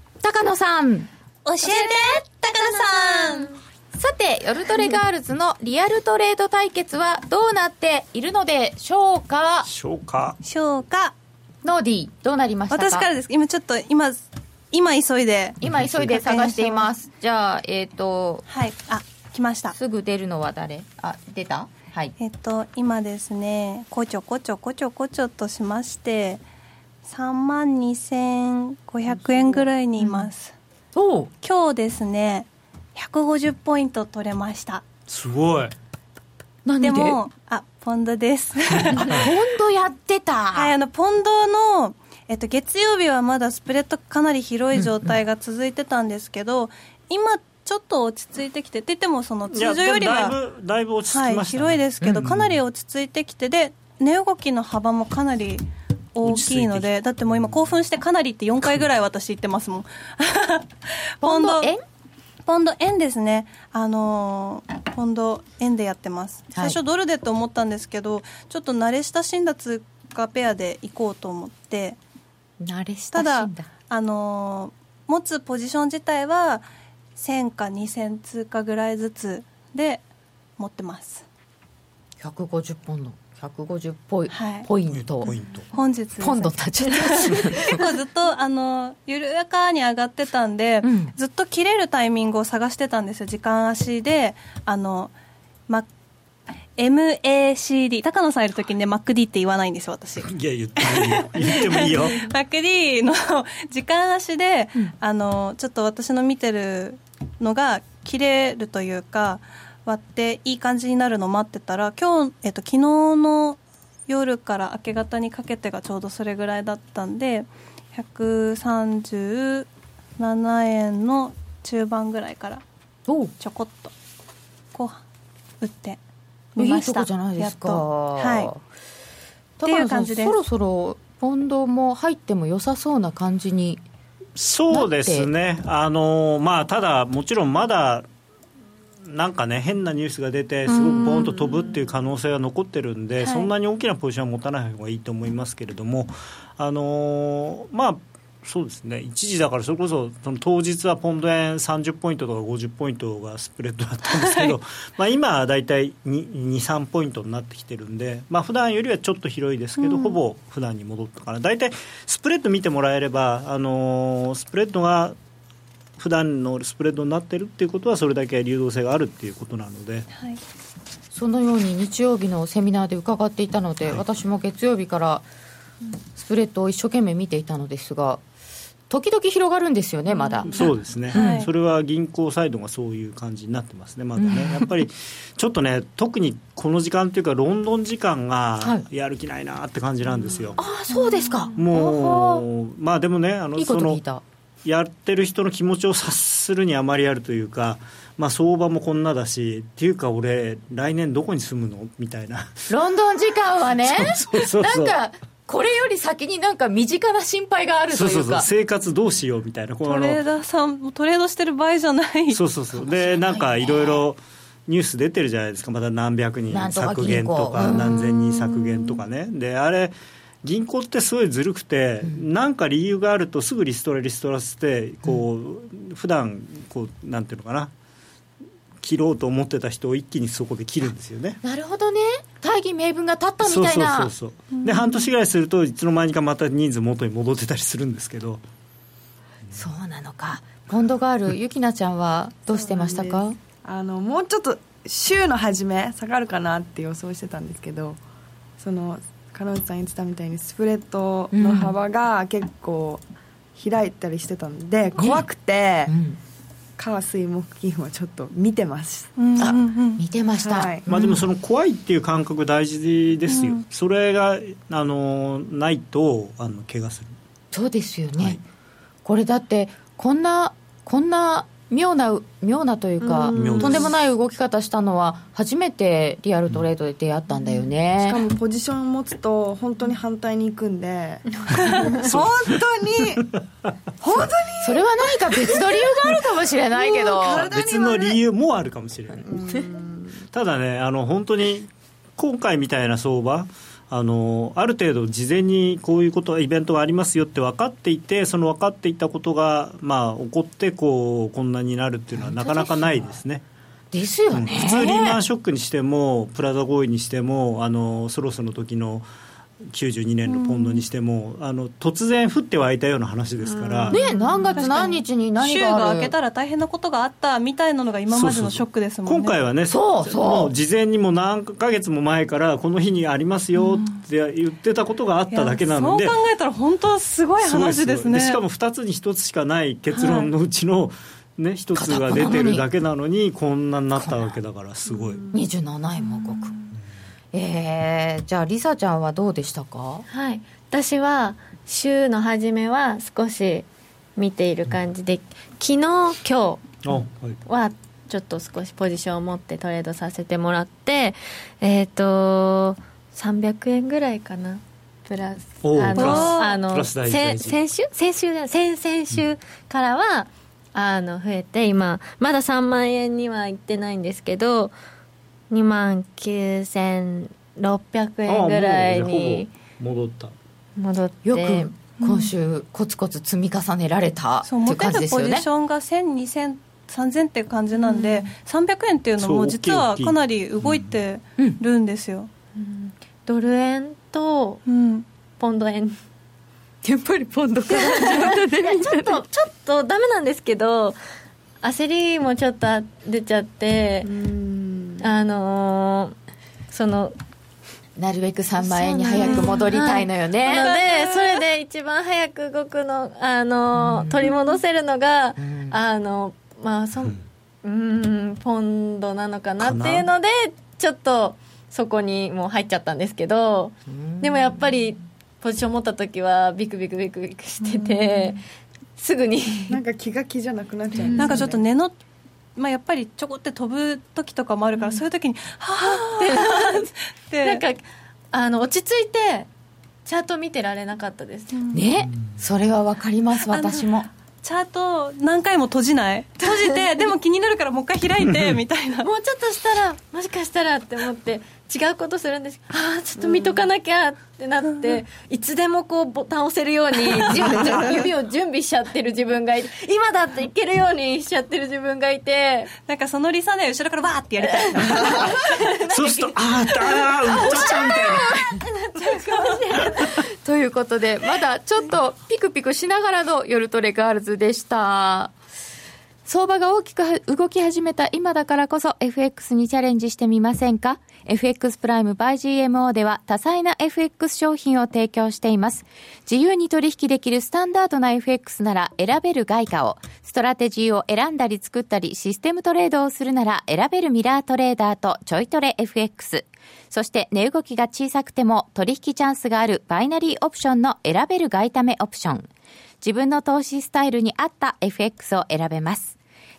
高野さん。教えて、高野さん。さて、夜トレガールズのリアルトレード対決はどうなっているのでしょうか？しょうか？しょうか。ノーディー、どうなりましたか？私からです。今ちょっと、今、今急いで。今急いで探しています。じゃあ、えっ、ー、と。はい。あ、来ました。すぐ出るのは誰？あ、出た？はい。えっ、と、今ですね、こちょこちょこちょこちょとしまして、3万2500円ぐらいにいます、うん、今日ですね150ポイント取れました。すごい。で？でもあポンドです。ポンドやってた。[laughs] はいあのポンドのえっと、月曜日はまだスプレッドかなり広い状態が続いてたんですけど、うんうん、今ちょっと落ち着いてきてって言ってもその通常よりはだいぶ落ち着きました、ね、はい、広いですけど、かなり落ち着いてきてで値動きの幅もかなり大きいのでだってもう今興奮してかなりって4回ぐらい私言ってますもん。ポンド円ポンド円ですね。あのー、ポンド円でやってます。最初ドルでと思ったんですけど、はい、ちょっと慣れ親しんだ通貨ペアで行こうと思って。慣れ親しんだ。ただあのー、持つポジション自体は1000か2000通貨ぐらいずつで持ってます。150ポンド150ポイ,、はい。ポイント。ポイント。本日ポンドになっちゃった結構ずっとあの緩やかに上がってたんで、うん。ずっと切れるタイミングを探してたんですよ。時間足であの、ま、MACD 高野さんいる時にね MacD って言わないんですよ私。いや言ってもいいよ。言ってもいいよ。[laughs] MacD の [laughs] 時間足で、あのちょっと私の見てるのが切れるというか割っていい感じになるのを待ってたら今日、えっと、昨日の夜から明け方にかけてがちょうどそれぐらいだったんで137円の中盤ぐらいからちょこっとこう打ってみました。いいとこじゃないですか。やっと。はい。高っていう感じです。そろそろポンドも入っても良さそうな感じにそうですね、あのまあ、ただ、もちろんまだなんかね、変なニュースが出て、すごくボーンと飛ぶっていう可能性は残ってるんで、はい。そんなに大きなポジションは持たない方がいいと思いますけれども、あのまあ、そうですね、一時だから、それこそその当日はポンド円30ポイントとか50ポイントがスプレッドだったんですけど、[laughs] まあ今は大体2、3ポイントになってきてるんで、まあ普段よりはちょっと広いですけど、ほぼ普段に戻ったから、大体スプレッド見てもらえれば、あのスプレッドが普段のスプレッドになってるっていうことは、それだけ流動性があるっていうことなので。はい。そのように日曜日のセミナーで伺っていたので、私も月曜日からスプレッドを一生懸命見ていたのですが時々広がるんですよねまだ、そうですね、はい。それは銀行サイドがそういう感じになってますね、まだね、やっぱりちょっとね、特にこの時間っていうか、ロンドン時間がはい。やる気ないなって感じなんですよ。ああそうですか。もう、まあでもね、あのいいこそのと聞いたやってる人の気持ちを察するにあまりあるというか、まあ、相場もこんなだし、っていうか、俺、来年どこに住むの？みたいな、ロンドン時間はね [laughs] なんかこれより先になんか身近な心配があるとそうそうそう、いう。か生活どうしよう？みたいな、このトレーダーさんもトレードしてる場合じゃない。そうそうそう、で、なんかいろいろニュース出てるじゃないですか、また何百人削減とか、何千人削減とかね、で、あれ、銀行ってすごいずるくて、なんか理由があると、すぐリストラ、リストラして、こう、普段こうなんていうのかな、切ろうと思ってた人を一気にそこで切るんですよね。なるほどね。大義名分が立ったみそうそうたいなそう。そうで半年ぐらいするといつの間にかまた人数元に戻ってたりするんですけど。そうなのか。ポンドガールゆきなちゃんはどうしてましたか？あのもうちょっと週の初め下がるかなって予想してたんですけどその金内さん言ってたみたいにスプレッドの幅が結構開いたりしてたんで、怖くて、うん。火水木金はちょっと見てます、うんうんうん見てました、はい。まあ、でもその怖いっていう感覚大事ですよ、それがあのないとあの怪我する。そうですよね、はい。これだってこんなこんな妙な妙なというか、妙です。とんでもない動き方したのは初めてリアルトレードで出会ったんだよね、しかもポジション持つと本当に反対に行くんで。[laughs] 本当に本当に？それは何か別の理由があるかもしれないけど。体に別の理由もあるかもしれない。[laughs] ただねあの本当に今回みたいな相場あのある程度事前にこういうことイベントがありますよって分かっていてその分かっていたことが、まあ、起こってこうこんなになるっていうのはなかなかないですね。ですよね、普通リーマンショックにしてもプラザ合意にしてもあのソロスの時の92年のポンドにしても、あの突然降って湧いたような話ですから、ね何月何日に何週がある？が明けたら大変なことがあったみたいなのが今までのショックですもんね。今回はねそうそう。事前にも何ヶ月も前からこの日にありますよって言ってたことがあっただけなので、いやそう考えたら本当すごい話ですね。しかも2つに1つしかない結論のうちの、ね、1つが出てるだけなのにこんなになったわけだからすごい。27円も動くえー、じゃあリサちゃんはどうでしたか？はい、私は週の初めは少し見ている感じで昨日今日あはちょっと少しポジションを持ってトレードさせてもらってえっ、と300円ぐらいかな。プラスあおー。プラスのあの先週？先週先々週からは、あの増えて今まだ3万円にはいってないんですけど2万9600円ぐらいに戻った。戻って。よく今週コツコツ積み重ねられたってそう持いうてるポ感じですよね。ジションが1000、2000、3000っていう感じなんで、300円っていうのも実はかなり動いてるんですよ。ドル円とポンド円、[laughs] やっぱりポンドかちょっとちょっとダメなんですけど焦りもちょっと出ちゃってあのー、そのなるべく3万円に早く戻りたいのよね。なので、それで一番早く動くの、あの、取り戻せるのが、あの、まあ、そ、うん、ポンドなのかなっていうので、ちょっと、そこにもう入っちゃったんですけど、でもやっぱり、ポジション持った時は、ビクビクビクビクしてて、すぐに。なんか気が気じゃなくなっちゃう、なんかちょっと根のまあ、やっぱりちょこって飛ぶ時とかもあるから、うん、そういう時にはあって [laughs] なんかあの落ち着いてチャート見てられなかったです、ね？それは分かります私も。チャート何回も閉じない。閉じてでも気になるからもう一回開いてみたいな。もうちょっとしたらもしかしたらって思って違うことするんです。ああちょっと見とかなきゃってなって、いつでもこうボタン押せるように [laughs] 指を準備しちゃってる自分がいて今だっていけるようにしちゃってる自分がいてなんかそのリサね後ろからバーってやりたい [laughs] そうするとあああっちゃうみたいな。[laughs] ということでまだちょっとピクピクしながらの夜トレガールズでした相場が大きく動き始めた今だからこそ FX にチャレンジしてみませんか？FX プライム by GMO では多彩な FX 商品を提供しています。自由に取引できるスタンダードな FX なら選べる外貨を、ストラテジーを選んだり作ったりシステムトレードをするなら選べるミラートレーダーとちょいトレ FX。そして値動きが小さくても取引チャンスがあるバイナリーオプションの選べる外為オプション。自分の投資スタイルに合った FX を選べます。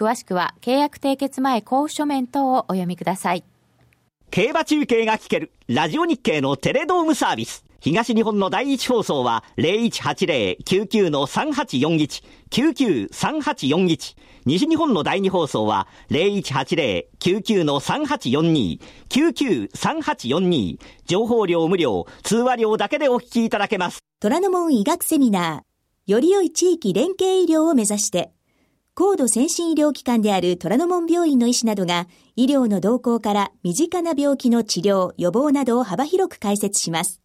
詳しくは契約締結前交付書面等をお読みください。競馬中継が聞けるラジオ日経のテレドームサービス。東日本の第一放送は0180-99-3841、99-3841。西日本の第二放送は0180-99-3842、99-3842。情報量無料、通話料だけでお聞きいただけます。虎ノ門医学セミナー、より良い地域連携医療を目指して、高度先進医療機関である虎ノ門病院の医師などが医療の動向から身近な病気の治療、予防などを幅広く解説します。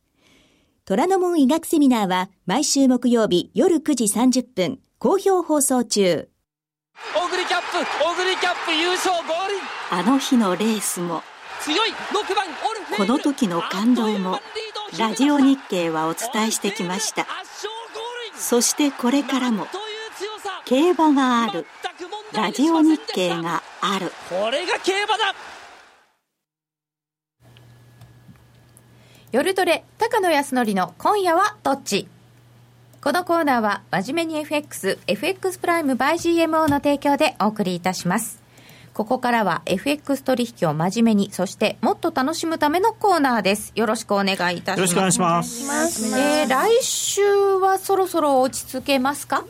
虎ノ門医学セミナーは毎週木曜日夜9時30分、好評放送中。オグリキャップ、オグリキャップ優勝ゴールあの日のレースも、強い6番この時の感動も、ラジオ日経はお伝えしてきました。そしてこれからも、競馬があるラジオ日経があるこれが競馬だ夜トレ高野康則の今夜はどっち？このコーナーは真面目に FX、FX プライム by GMO の提供でお送りいたします。ここからは FX 取引を真面目に、そしてもっと楽しむためのコーナーです。よろしくお願いいたします。よろしくお願いします。えー、来週はそろそろ落ち着けますか？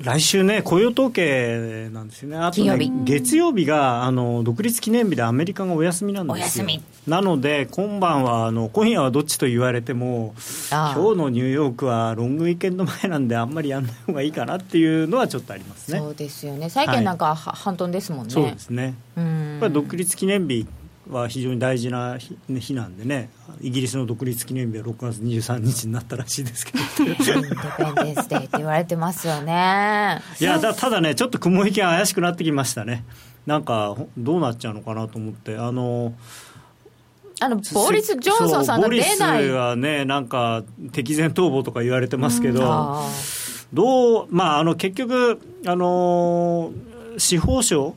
来週ね、雇用統計なんですよね、あとね、月曜日があの独立記念日でアメリカがお休みなんですよ。なので、今晩はあの、今夜はどっちと言われても、今日のニューヨークはロングウィーケンド前なんで、あんまりやんない方がいいかなっていうのはちょっとありますね。そうですよね、債券なんか、はい、半トンですもんね。そうですね。やっぱり独立記念日は非常に大事な日日なんでね、イギリスの独立記念日は6月23日になったらしいですけど、インデペンデンスデーって言われてますよね。いやだただね、ちょっと雲行きが怪しくなってきましたね、なんかどうなっちゃうのかなと思って。あのあのボーリス・ジョンソンさんが出ないボリスはね、なんか敵前逃亡とか言われてますけど、どう、まあ、あの結局、あの司法省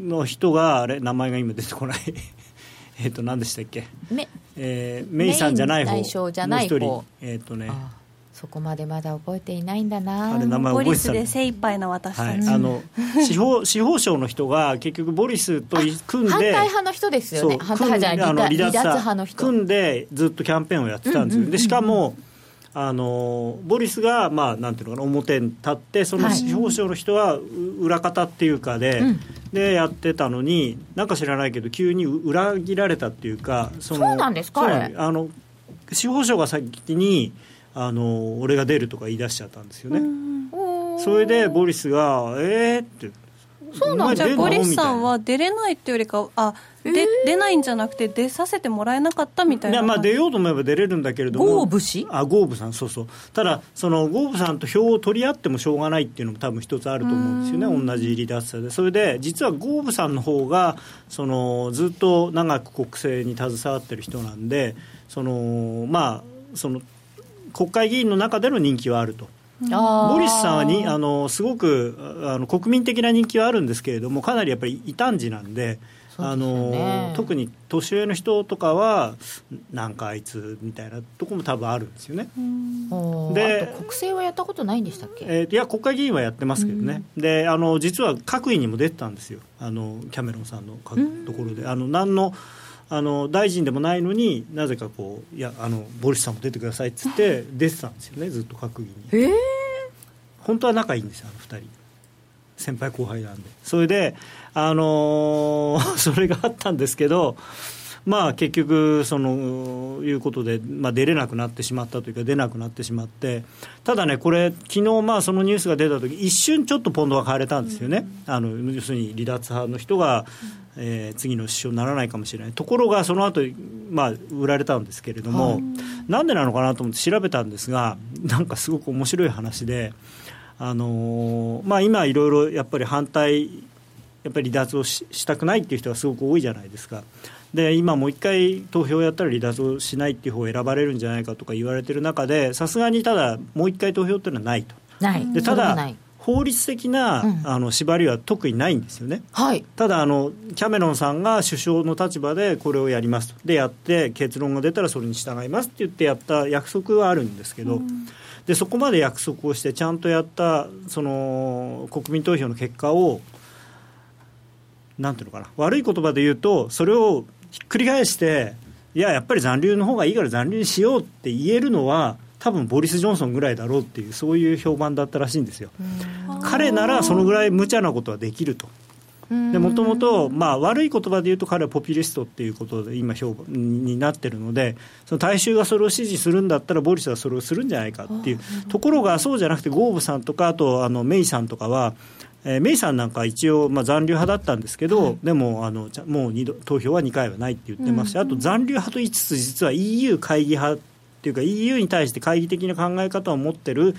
の人が、あれ、名前が今出てこない [laughs] えっと何でしたっけ、めえー、メイさんじゃない方の一人。えっ、ー、とね。そこまでまだ覚えていないんだな。あれ名前覚えてたボリスで精一杯な私たち、はい、あの司法司法省の人が結局ボリスと組んで反対派の人ですよね。反対派じゃない離脱派の人。組んでずっとキャンペーンをやってたんですよ、でしかもあのボリスが、まあ、なんていうのかな表に立ってその司法省の人は裏方っていうかで,、でやってたのになんか知らないけど急に裏切られたっていうかそそうなんですかあの司法省が先にあの俺が出るとか言い出しちゃったんですよね。それでボリスが「えー?」ってそうなんじゃボリスさんは出れないっていうよりかあで、出ないんじゃなくて出させてもらえなかったみたいな。やまあ出ようと思えば出れるんだけれども。ゴーブ氏？あゴーブさん？そうそう。ただそのゴーブさんと票を取り合ってもしょうがないっていうのも多分一つあると思うんですよね。同じ離脱者で。それで実はゴーブさんの方がそのずっと長く国政に携わってる人なんでそのまあその国会議員の中での人気はあると。ボリスさんはにあのすごくあの国民的な人気はあるんですけれどもかなりやっぱり異端児なんで。あの特に年上の人とかはなんかあいつみたいなとこも多分あるんですよね。で国政はやったことないんでしたっけ、えー、いや国会議員はやってますけどね、であの実は各位にも出てたんですよ。あのキャメロンさんのところで。あの何のあの大臣でもないのになぜかこういやあのボリスさんも出てくださいっつって出てたんですよねずっと閣議に、え。ー、本当は仲いいんですよあの2人。先輩後輩なんで。それであのー、[laughs] それがあったんですけどまあ結局そのいうことで、まあ、出れなくなってしまったというか出なくなってしまってただねこれ昨日まあそのニュースが出た時一瞬ちょっとポンドが買われたんですよね、うん、あの要するに離脱派の人が、うん、えー、次の首相にならないかもしれないところがその後、まあ売られたんですけれども、はい、なんでなのかなと思って調べたんですがなんかすごく面白い話で。あのー、まあ、今、いろいろやっぱり反対、やっぱり離脱をしたくないっていう人がすごく多いじゃないですか。で今、もう一回投票やったら離脱をしないっていう方を選ばれるんじゃないかとか言われてる中でさすがにただ、もう一回投票っていうのはないと。ないでただ法律的な、うん、あの縛りは特にないんですよね、はい、ただあの、キャメロンさんが首相の立場でこれをやりますと、でやって、結論が出たらそれに従いますって言ってやった約束はあるんですけど、うん、でそこまで約束をして、ちゃんとやったその国民投票の結果を、なんていうのかな、悪い言葉で言うと、それをひっくり返して、いや、やっぱり残留の方がいいから残留にしようって言えるのは、多分ボリス・ジョンソンぐらいだろうっていうそういう評判だったらしいんですよ。彼ならそのぐらい無茶なことはできると。もともと悪い言葉で言うと彼はポピュリストっていうことで今評判になってるのでその大衆がそれを支持するんだったらボリスはそれをするんじゃないかっていうところがそうじゃなくてゴーブさんとかあとあのメイさんとかはえー、メイさんなんか一応、まあ、残留派だったんですけど、はい、でもあのもう度投票は2回はないって言ってまして、うん、あと残留派と言いつつ実は EU 会議派っていうか EU に対して懐疑的な考え方を持ってる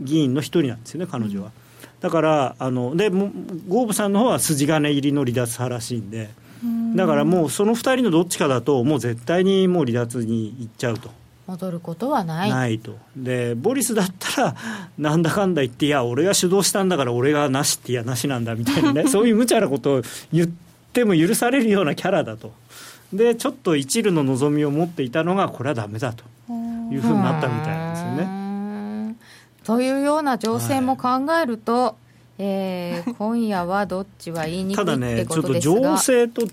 議員の一人なんですよね彼女は。だからあのでゴーブさんの方は筋金入りの離脱派らしいんでだからもうその2人のどっちかだともう絶対にもう離脱に行っちゃうと。戻ることはない。ないと。でボリスだったらなんだかんだ言っていや俺が主導したんだから俺がなしっていやなしなんだみたいなね [laughs] そういう無茶なことを言っても許されるようなキャラだと。でちょっと一縷の望みを持っていたのがこれはだめだというふうになったみたいなんですよね。というような情勢も考えると、はい、えー、今夜はどっちは言いにくいただね、ちょっと情勢と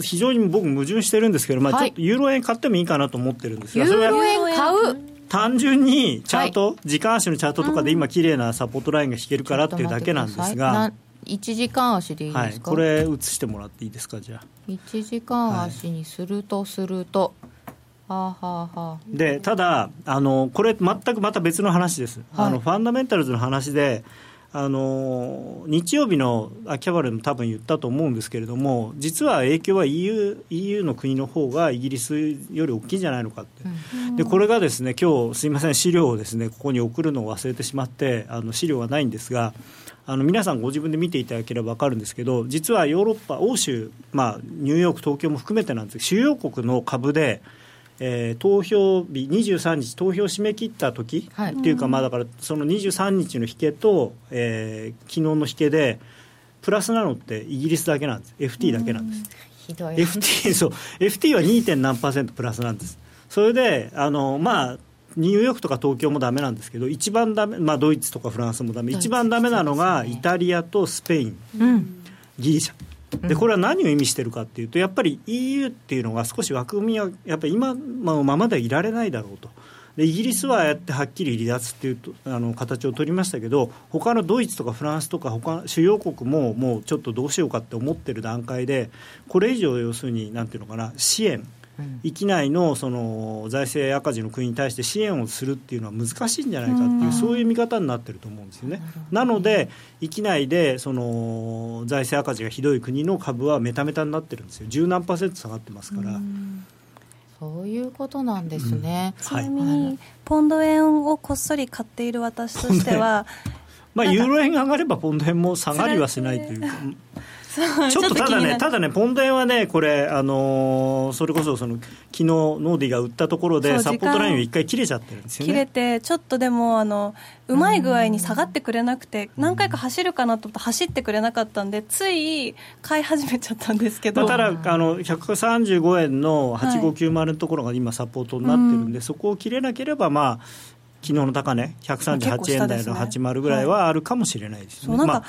非常に僕、矛盾してるんですけど、まあ、ちょっとユーロ円買ってもいいかなと思ってるんですが、ユーロ円買う？単純にチャート、はい、時間足のチャートとかで今、綺麗なサポートラインが引けるからっていうだけなんですが。1時間足でいいですか、はい、これ映してもらっていいですかじゃあ。1時間足にするとすると、はあはあはあ、でただあのこれ全くまた別の話です、はい、あのファンダメンタルズの話であの日曜日の秋葉原でも多分言ったと思うんですけれども実は影響は EU, EU の国の方がイギリスより大きいんじゃないのかって、うん、でこれがですね今日すみません資料をですねここに送るのを忘れてしまってあの資料はないんですがあの皆さんご自分で見ていただければ分かるんですけど実はヨーロッパ欧州、まあ、ニューヨーク東京も含めてなんです。けど主要国の株でえー、投票日23日投票締め切った時、はい、っていうかまあだからその23日の引けと、えー、昨日の引けでプラスなのってイギリスだけなんです。FT だけなんです、ひどい。FT, [laughs] そう。FT は 2. 点何パーセントプラスなんです。それであのまあニューヨークとか東京もだめなんですけど一番ダメ、まあ、ドイツとかフランスもだめ一番だめなのがイタリアとスペイン、うん、ギリシャでこれは何を意味しているかというとやっぱり EU っていうのが少し枠組みはやっぱり今のままではいられないだろうと。でイギリスはやってはっきり離脱っていうとあの形を取りましたけど他のドイツとかフランスとか他主要国ももうちょっとどうしようかって思ってる段階でこれ以上要するになんていうのかな支援域内のその財政赤字の国に対して支援をするっていうのは難しいんじゃないかっていう、そういう見方になってると思うんですよね。なので、域内でその財政赤字がひどい国の株はメタメタになってるんですよ、十何パーセント下がってますから。そういうことなんですね、うん、ちなみに、ポンド円をこっそり買っている私としては、まあ、ユーロ円が上がればポンド円も下がりはしないという。か。ちょっとただね、ただね、ポンド円はね、これ、あのー、それこそその昨日ノーディが売ったところで、サポートラインを一回切れちゃってるんですよね。切れて、ちょっとでもあのうまい具合に下がってくれなくて、何回か走るかなと思って走ってくれなかったんで、つい買い始めちゃったんですけど、まあ、ただあの、135円の8590のところが今、サポートになってるんで、はい、そこを切れなければ、まあ、昨日の高値、138円台の80ぐらいはあるかもしれないですね。まあ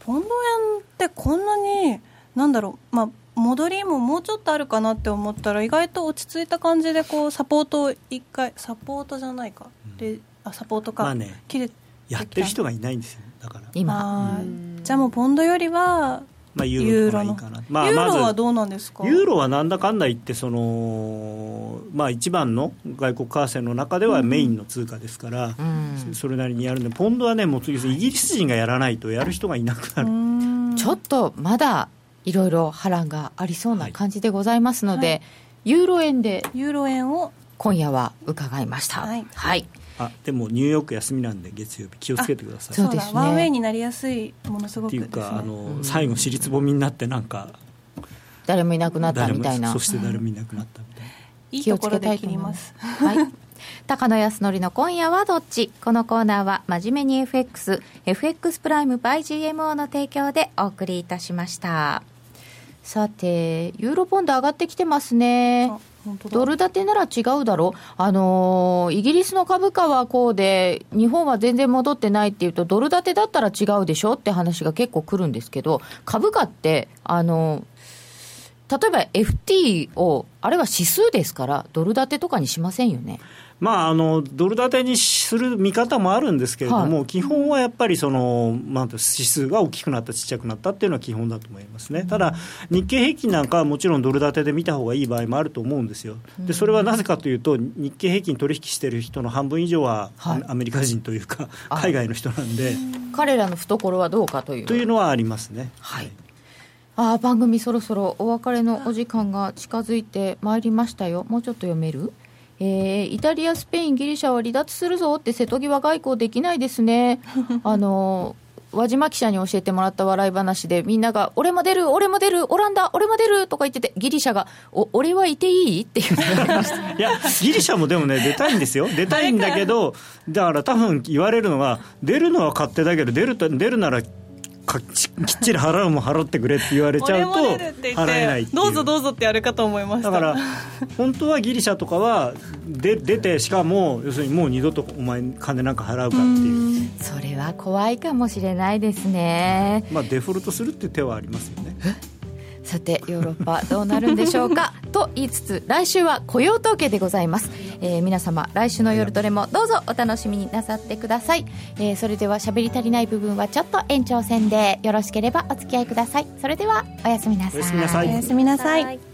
ポンド円ってこんなになんだろうまあ戻りももうちょっとあるかなって思ったら意外と落ち着いた感じでこうサポートを一回サポートじゃないか、であサポートか、まあね、切れやってる人がいないんですよだから。今。じゃあもうポンドよりはまあ、ユーロのかな、まあ、ユーロはどうなんですか、ユーロはなんだかんだ言ってその、まあ、一番の外国為替の中ではメインの通貨ですから、うん、それなりにやるんでポンドはねもうイギリス人がやらないとやる人がいなくなる。ちょっとまだいろいろ波乱がありそうな感じでございますので、はい、ユーロ円でユーロ円を今夜は伺いました。はい、はいあでもニューヨーク休みなんで月曜日気をつけてください。そうですね。ワンウェイになりやすいものすごく、ね、っていうかあの、うん、最後尻つぼみになってなんか誰もいなくなったみたいな。そして誰もいなくなったみたいな、うん、いいところで切ります。はい。高野康則の今夜はどっち？このコーナーは真面目に FX FX プライム by GMO の提供でお送りいたしました。さてユーロポンド上がってきてますねドル建てなら違うだろう、あのー、イギリスの株価はこうで、日本は全然戻ってないっていうと、ドル建てだったら違うでしょって話が結構くるんですけど、株価って、あのー、例えば FT を、あれは指数ですから、ドル建てとかにしませんよね。まあ、あのドル建てにする見方もあるんですけれども、はい、基本はやっぱりその、まあ、指数が大きくなった、ちっちゃくなったっていうのは基本だと思いますね、ただ、日経平均なんかはもちろんドル建てで見た方がいい場合もあると思うんですよ、でそれはなぜかというと、日経平均取引している人の半分以上は、アメリカ人というか、海外の人なんで、彼らの懐はどうかという。というのはありますね。はい。あ番組そろそろお別れのお時間が近づいてまいりましたよ。もうちょっと読める？えー、イタリア、スペイン、ギリシャは離脱するぞって瀬戸際外交できないですね。[laughs] あの輪島記者に教えてもらった笑い話で、みんなが、俺も出る、俺も出る、オランダ、俺も出るとか言ってて、ギリシャが、お俺はいていいっていう [laughs] いや、ギリシャもでもね、出たいんですよ、[laughs] 出たいんだけど、だから多分言われるのは、出るのは勝手だけど、出る出るならかきっちり払うも払ってくれって言われちゃうと払えないどうぞどうぞってやるかと思いました。だから本当はギリシャとかはで出てしかも要するにもう二度とお前金なんか払うかっていう。それは怖いかもしれないですね。まあデフォルトするっていう手はありますよねさてヨーロッパどうなるんでしょうか？[laughs] と言いつつ来週は雇用統計でございます、えー、皆様来週の夜どれもどうぞお楽しみになさってください、えー、それでは喋り足りない部分はちょっと延長戦でよろしければお付き合いください。それではおやすみなさい。おやすみなさい。おやすみなさい